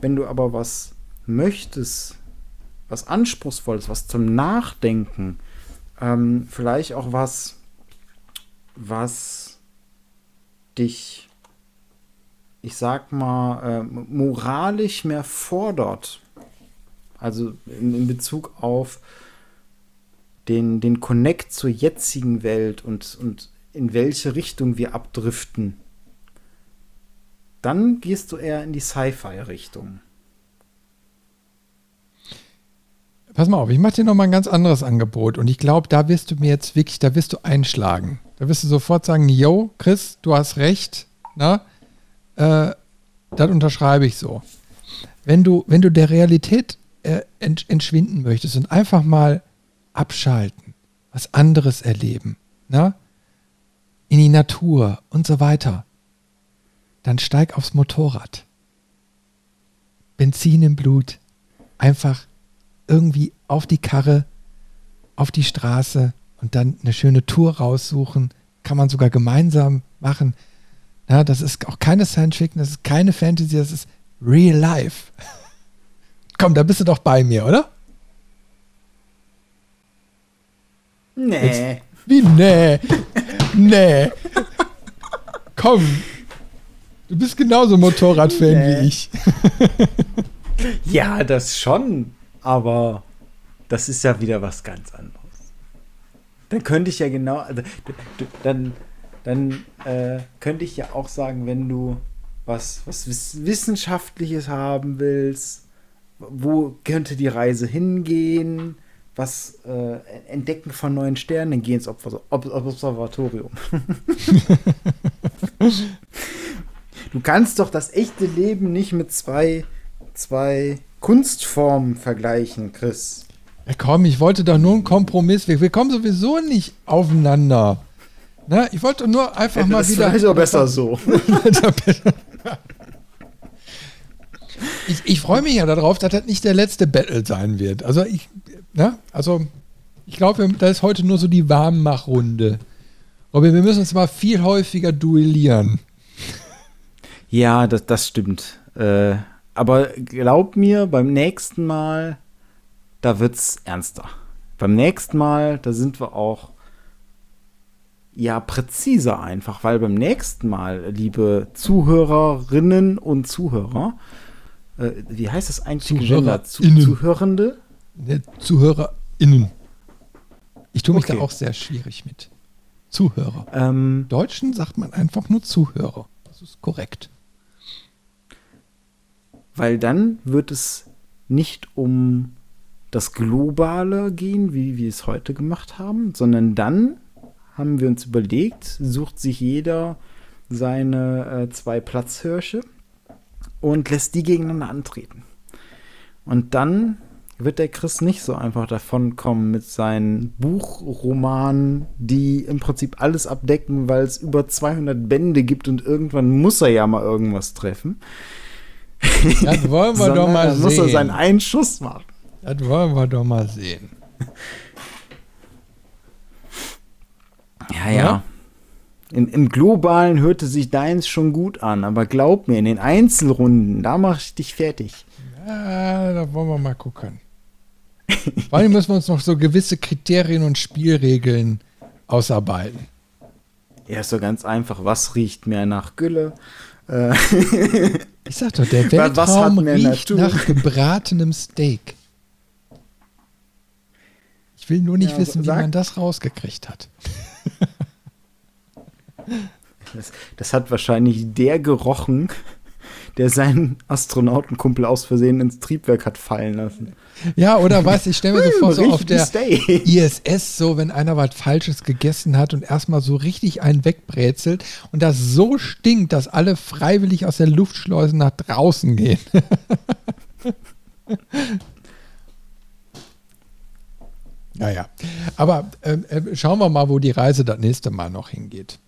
Wenn du aber was möchtest, was Anspruchsvolles, was zum Nachdenken, ähm, vielleicht auch was, was dich, ich sag mal, äh, moralisch mehr fordert. Also in, in Bezug auf den, den Connect zur jetzigen Welt und, und in welche Richtung wir abdriften dann gehst du eher in die Sci-Fi-Richtung. Pass mal auf, ich mache dir noch mal ein ganz anderes Angebot und ich glaube, da wirst du mir jetzt wirklich, da wirst du einschlagen. Da wirst du sofort sagen, yo, Chris, du hast recht, na, äh, das unterschreibe ich so. Wenn du, wenn du der Realität äh, ent, entschwinden möchtest und einfach mal abschalten, was anderes erleben, na, in die Natur und so weiter, dann steig aufs Motorrad. Benzin im Blut. Einfach irgendwie auf die Karre, auf die Straße und dann eine schöne Tour raussuchen. Kann man sogar gemeinsam machen. Ja, das ist auch keine Science Fiction, das ist keine Fantasy, das ist Real Life. Komm, da bist du doch bei mir, oder? Nee. Jetzt, wie nee? nee. Komm, Du bist genauso Motorradfan nee. wie ich. ja, das schon, aber das ist ja wieder was ganz anderes. Dann könnte ich ja genau, also, dann, dann äh, könnte ich ja auch sagen, wenn du was, was Wissenschaftliches haben willst, wo könnte die Reise hingehen, was äh, entdecken von neuen Sternen, dann geh ins Observatorium. Du kannst doch das echte Leben nicht mit zwei, zwei Kunstformen vergleichen, Chris. Ja, komm, ich wollte doch nur einen Kompromiss. Wir, wir kommen sowieso nicht aufeinander. Na, ich wollte nur einfach ja, mal das wieder. Das ist doch besser so. ich, ich freue mich ja darauf, dass das nicht der letzte Battle sein wird. Also ich, na, also ich glaube, da ist heute nur so die Warmmachrunde. Aber wir müssen uns mal viel häufiger duellieren. Ja, das, das stimmt. Äh, aber glaub mir, beim nächsten Mal, da wird's ernster. Beim nächsten Mal, da sind wir auch ja präziser einfach, weil beim nächsten Mal, liebe Zuhörerinnen und Zuhörer, äh, wie heißt das eigentlich? Zuhörer Zu Zuhörende? Ne, ZuhörerInnen. Ich tue mich okay. da auch sehr schwierig mit. Zuhörer. Ähm, Deutschen sagt man einfach nur Zuhörer. Das ist korrekt weil dann wird es nicht um das Globale gehen, wie wir es heute gemacht haben, sondern dann haben wir uns überlegt, sucht sich jeder seine äh, zwei Platzhirsche und lässt die gegeneinander antreten. Und dann wird der Chris nicht so einfach davonkommen mit seinen Buchromanen, die im Prinzip alles abdecken, weil es über 200 Bände gibt und irgendwann muss er ja mal irgendwas treffen. Das wollen wir doch mal sehen. muss er seinen einen Schuss machen. Das wollen wir doch mal sehen. Ja, ja. Im, Im Globalen hörte sich deins schon gut an, aber glaub mir, in den Einzelrunden, da mach ich dich fertig. Ja, da wollen wir mal gucken. Vor allem müssen wir uns noch so gewisse Kriterien und Spielregeln ausarbeiten. Ja, ist so ganz einfach. Was riecht mehr nach Gülle? Äh, Ich sag doch, der Weltraum riecht nach gebratenem Steak. Ich will nur nicht Ja, wissen, wie sag- man das rausgekriegt hat. das, das hat wahrscheinlich der gerochen, der seinen Astronautenkumpel aus Versehen ins Triebwerk hat fallen lassen. Ja, oder was? Ich stelle mir so vor, so auf der. ISS, so wenn einer was Falsches gegessen hat und erstmal so richtig einen wegbrezelt und das so stinkt, dass alle freiwillig aus der Luftschleuse nach draußen gehen. naja, aber äh, schauen wir mal, wo die Reise das nächste Mal noch hingeht.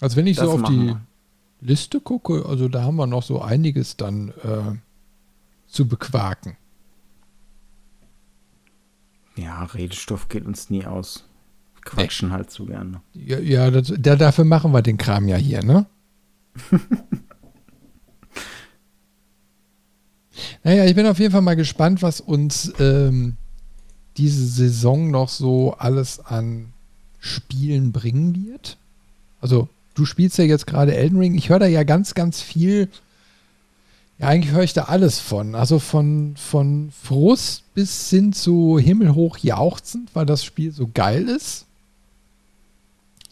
Also wenn ich Das so auf die wir. Liste gucke, also da haben wir noch so einiges dann äh, zu bequaken. Ja, Redestoff geht uns nie aus. Quatschen halt zu gerne. Ja, ja das, da, dafür machen wir den Kram ja hier, ne? naja, ich bin auf jeden Fall mal gespannt, was uns ähm, diese Saison noch so alles an Spielen bringen wird. Also, du spielst ja jetzt gerade Elden Ring. Ich höre da ja ganz, ganz viel. Ja, eigentlich höre ich da alles von. Also von, von Frust bis hin zu himmelhoch jauchzend, weil das Spiel so geil ist.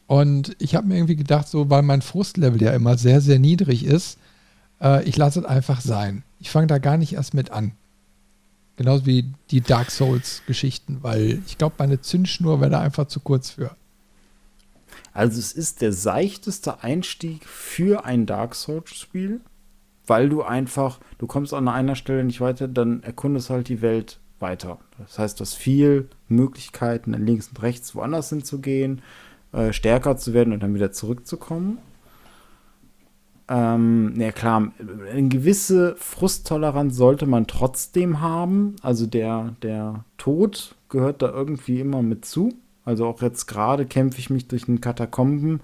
Und ich habe mir irgendwie gedacht, so, weil mein Frustlevel ja immer sehr, sehr niedrig ist, äh, ich lasse es einfach sein. Ich fange da gar nicht erst mit an. Genauso wie die Dark Souls-Geschichten, weil ich glaube, meine Zündschnur wäre da einfach zu kurz für. Also es ist der seichteste Einstieg für ein Dark Souls-Spiel, weil du einfach, du kommst an einer Stelle nicht weiter, dann erkundest halt die Welt weiter. Das heißt, du hast viel Möglichkeiten, links und rechts woanders hinzugehen, äh, stärker zu werden und dann wieder zurückzukommen. Ähm, ja klar, eine gewisse Frusttoleranz sollte man trotzdem haben. Also der, der Tod gehört da irgendwie immer mit zu. Also auch jetzt gerade kämpfe ich mich durch den Katakomben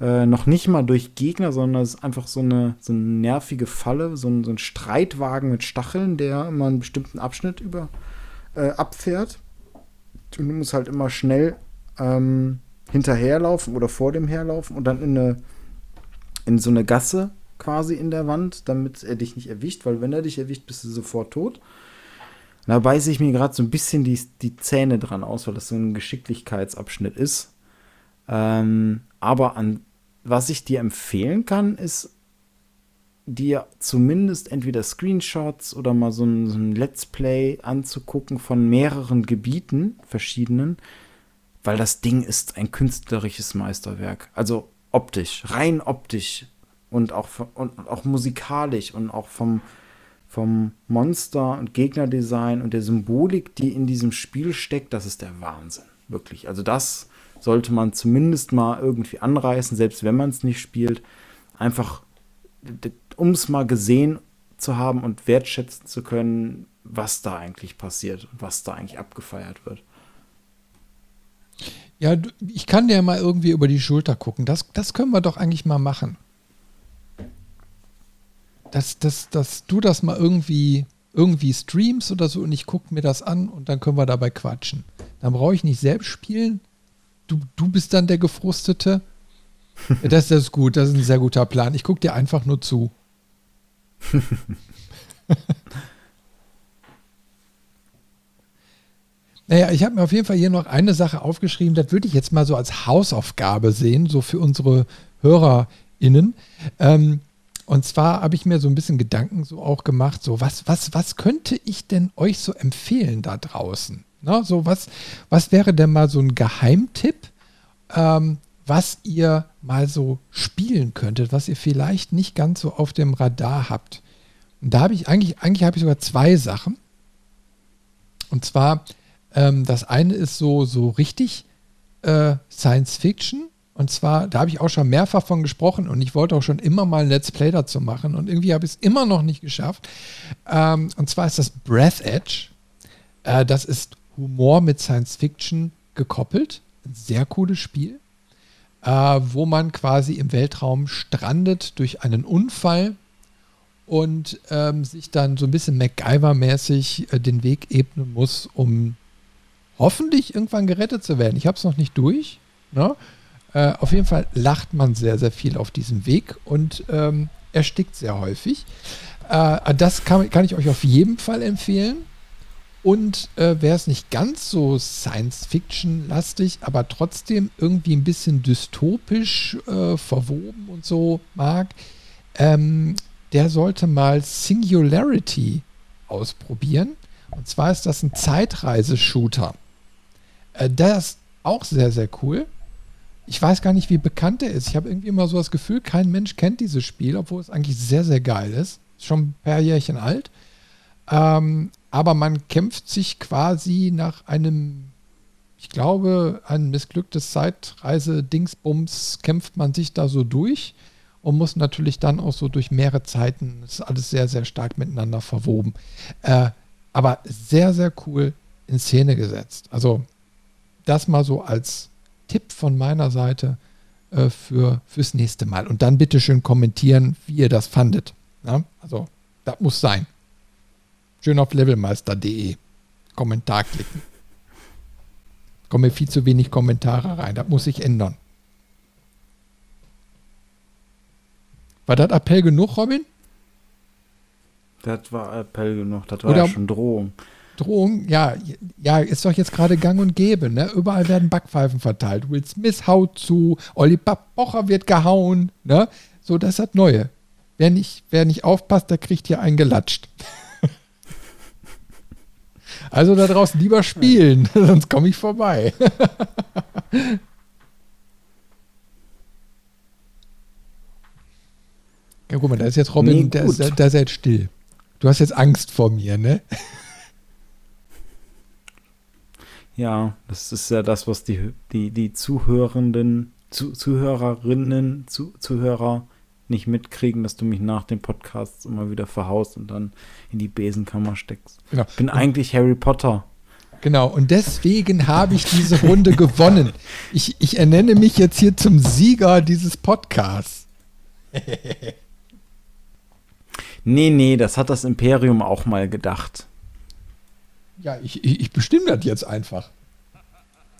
äh, noch nicht mal durch Gegner, sondern es ist einfach so eine, so eine nervige Falle, so ein, so ein Streitwagen mit Stacheln, der immer einen bestimmten Abschnitt über äh, abfährt. Und du musst halt immer schnell ähm, hinterherlaufen oder vor dem herlaufen und dann in eine in so eine Gasse quasi in der Wand, damit er dich nicht erwischt, weil wenn er dich erwischt, bist du sofort tot. Da beiße ich mir gerade so ein bisschen die, die Zähne dran aus, weil das so ein Geschicklichkeitsabschnitt ist. Ähm, aber an was ich dir empfehlen kann, ist dir zumindest entweder Screenshots oder mal so ein, so ein Let's Play anzugucken von mehreren Gebieten, verschiedenen, weil das Ding ist ein künstlerisches Meisterwerk. Also optisch, rein optisch und auch, und auch musikalisch und auch vom, vom Monster- und Gegnerdesign und der Symbolik, die in diesem Spiel steckt, das ist der Wahnsinn. Wirklich. Also das sollte man zumindest mal irgendwie anreißen, selbst wenn man es nicht spielt. Einfach, um es mal gesehen zu haben und wertschätzen zu können, was da eigentlich passiert und was da eigentlich abgefeiert wird. Ja, ich kann dir mal irgendwie über die Schulter gucken. Das, das können wir doch eigentlich mal machen. Dass, dass, dass du das mal irgendwie, irgendwie streamst oder so und ich gucke mir das an und dann können wir dabei quatschen. Dann brauche ich nicht selbst spielen. Du, du bist dann der Gefrustete. Das, das ist gut, das ist ein sehr guter Plan. Ich gucke dir einfach nur zu. Naja, ich habe mir auf jeden Fall hier noch eine Sache aufgeschrieben, das würde ich jetzt mal so als Hausaufgabe sehen, so für unsere HörerInnen. Ähm, und zwar habe ich mir so ein bisschen Gedanken so auch gemacht, so was, was, was könnte ich denn euch so empfehlen da draußen? Na, so was, was wäre denn mal so ein Geheimtipp, ähm, was ihr mal so spielen könntet, was ihr vielleicht nicht ganz so auf dem Radar habt? Und da habe ich eigentlich, eigentlich habe ich sogar zwei Sachen. Und zwar, ähm, das eine ist so, so richtig äh, Science Fiction. Und zwar, da habe ich auch schon mehrfach von gesprochen und ich wollte auch schon immer mal ein Let's Play dazu machen und irgendwie habe ich es immer noch nicht geschafft. Ähm, und zwar ist das Breath Edge. Äh, das ist Humor mit Science Fiction gekoppelt. Ein sehr cooles Spiel, äh, wo man quasi im Weltraum strandet durch einen Unfall und ähm, sich dann so ein bisschen MacGyver-mäßig äh, den Weg ebnen muss, um hoffentlich irgendwann gerettet zu werden. Ich habe es noch nicht durch. Ne? Äh, auf jeden Fall lacht man sehr, sehr viel auf diesem Weg und ähm, erstickt sehr häufig. Äh, das kann, kann, ich euch auf jeden Fall empfehlen. Und äh, wer es nicht ganz so Science-Fiction-lastig, aber trotzdem irgendwie ein bisschen dystopisch äh, verwoben und so mag, ähm, der sollte mal Singularity ausprobieren. Und zwar ist das ein Zeitreise-Shooter. Äh, der ist auch sehr, sehr cool. Ich weiß gar nicht, wie bekannt er ist. Ich habe irgendwie immer so das Gefühl, kein Mensch kennt dieses Spiel, obwohl es eigentlich sehr, sehr geil ist. Ist schon ein paar Jährchen alt. Ähm, aber man kämpft sich quasi nach einem, ich glaube, ein missglücktes Zeitreise-Dingsbums, kämpft man sich da so durch und muss natürlich dann auch so durch mehrere Zeiten, ist alles sehr, sehr stark miteinander verwoben. Äh, aber sehr, sehr cool in Szene gesetzt. Also das mal so als Tipp von meiner Seite äh, für, fürs nächste Mal. Und dann bitte schön kommentieren, wie ihr das fandet. Ja? Also, das muss sein. Schön auf levelmeister.de Kommentar klicken. Kommen viel zu wenig Kommentare rein. Das muss sich ändern. War das Appell genug, Robin? Das war Appell genug. Das war Oder ja schon Drohung. Drohung, ja, ja, ist doch jetzt gerade gang und gäbe, ne? Überall werden Backpfeifen verteilt. Will Smith haut zu, Olli Pocher wird gehauen, ne? So, das ist das Neue. Wer nicht, wer nicht aufpasst, der kriegt hier einen gelatscht. also da draußen lieber spielen, sonst komme ich vorbei. Ja, guck mal, da ist jetzt Robin, nee, der, ist, der ist jetzt still. Du hast jetzt Angst vor mir, ne? Ja, das ist ja das, was die, die, die Zuhörenden, Zu, Zuhörerinnen, Zu, Zuhörer nicht mitkriegen, dass du mich nach dem Podcast immer wieder verhaust und dann in die Besenkammer steckst. Genau. Ich bin eigentlich Harry Potter. Genau, und deswegen habe ich diese Runde gewonnen. Ich, ich ernenne mich jetzt hier zum Sieger dieses Podcasts. Nee, nee, das hat das Imperium auch mal gedacht. Ja, ich, ich, ich bestimme das jetzt einfach.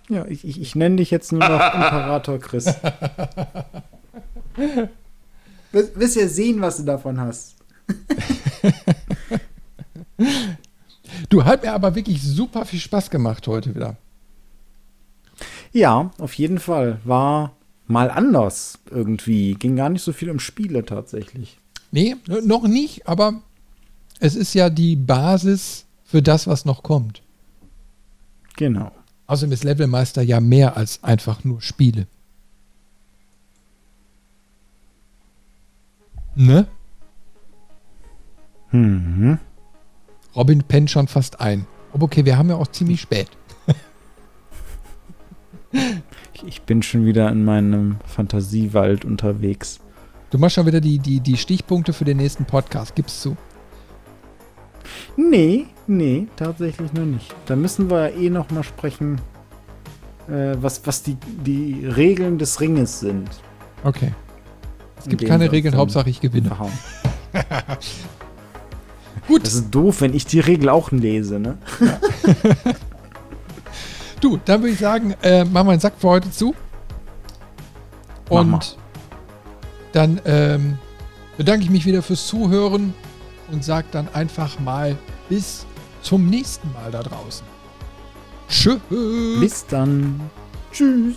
Ja, ich, ich, ich nenne dich jetzt nur noch Imperator Chris. Wirst, ja sehen, was du davon hast. du, hat mir aber wirklich super viel Spaß gemacht heute wieder. Ja, auf jeden Fall. War mal anders irgendwie. Ging gar nicht so viel um Spiele tatsächlich. Nee, noch nicht, aber es ist ja die Basis für das, was noch kommt. Genau. Außerdem ist Levelmeister ja mehr als einfach nur Spiele. Ne? Mhm. Robin pennt schon fast ein. Aber okay, wir haben ja auch ziemlich spät. ich bin schon wieder in meinem Fantasiewald unterwegs. Du machst schon wieder die, die, die Stichpunkte für den nächsten Podcast. Gibst du? Nee, nee, tatsächlich noch nicht. Da müssen wir ja eh noch mal sprechen, äh, was, was die, die Regeln des Ringes sind. Okay. Es gibt keine Regeln, Hauptsache ich gewinne. Gut. Das ist doof, wenn ich die Regel auch lese, ne? Ja. du, dann würde ich sagen, äh, machen wir einen Sack für heute zu. Und dann ähm, bedanke ich mich wieder fürs Zuhören und sage dann einfach mal bis zum nächsten Mal da draußen. Tschüss. Bis dann. Tschüss.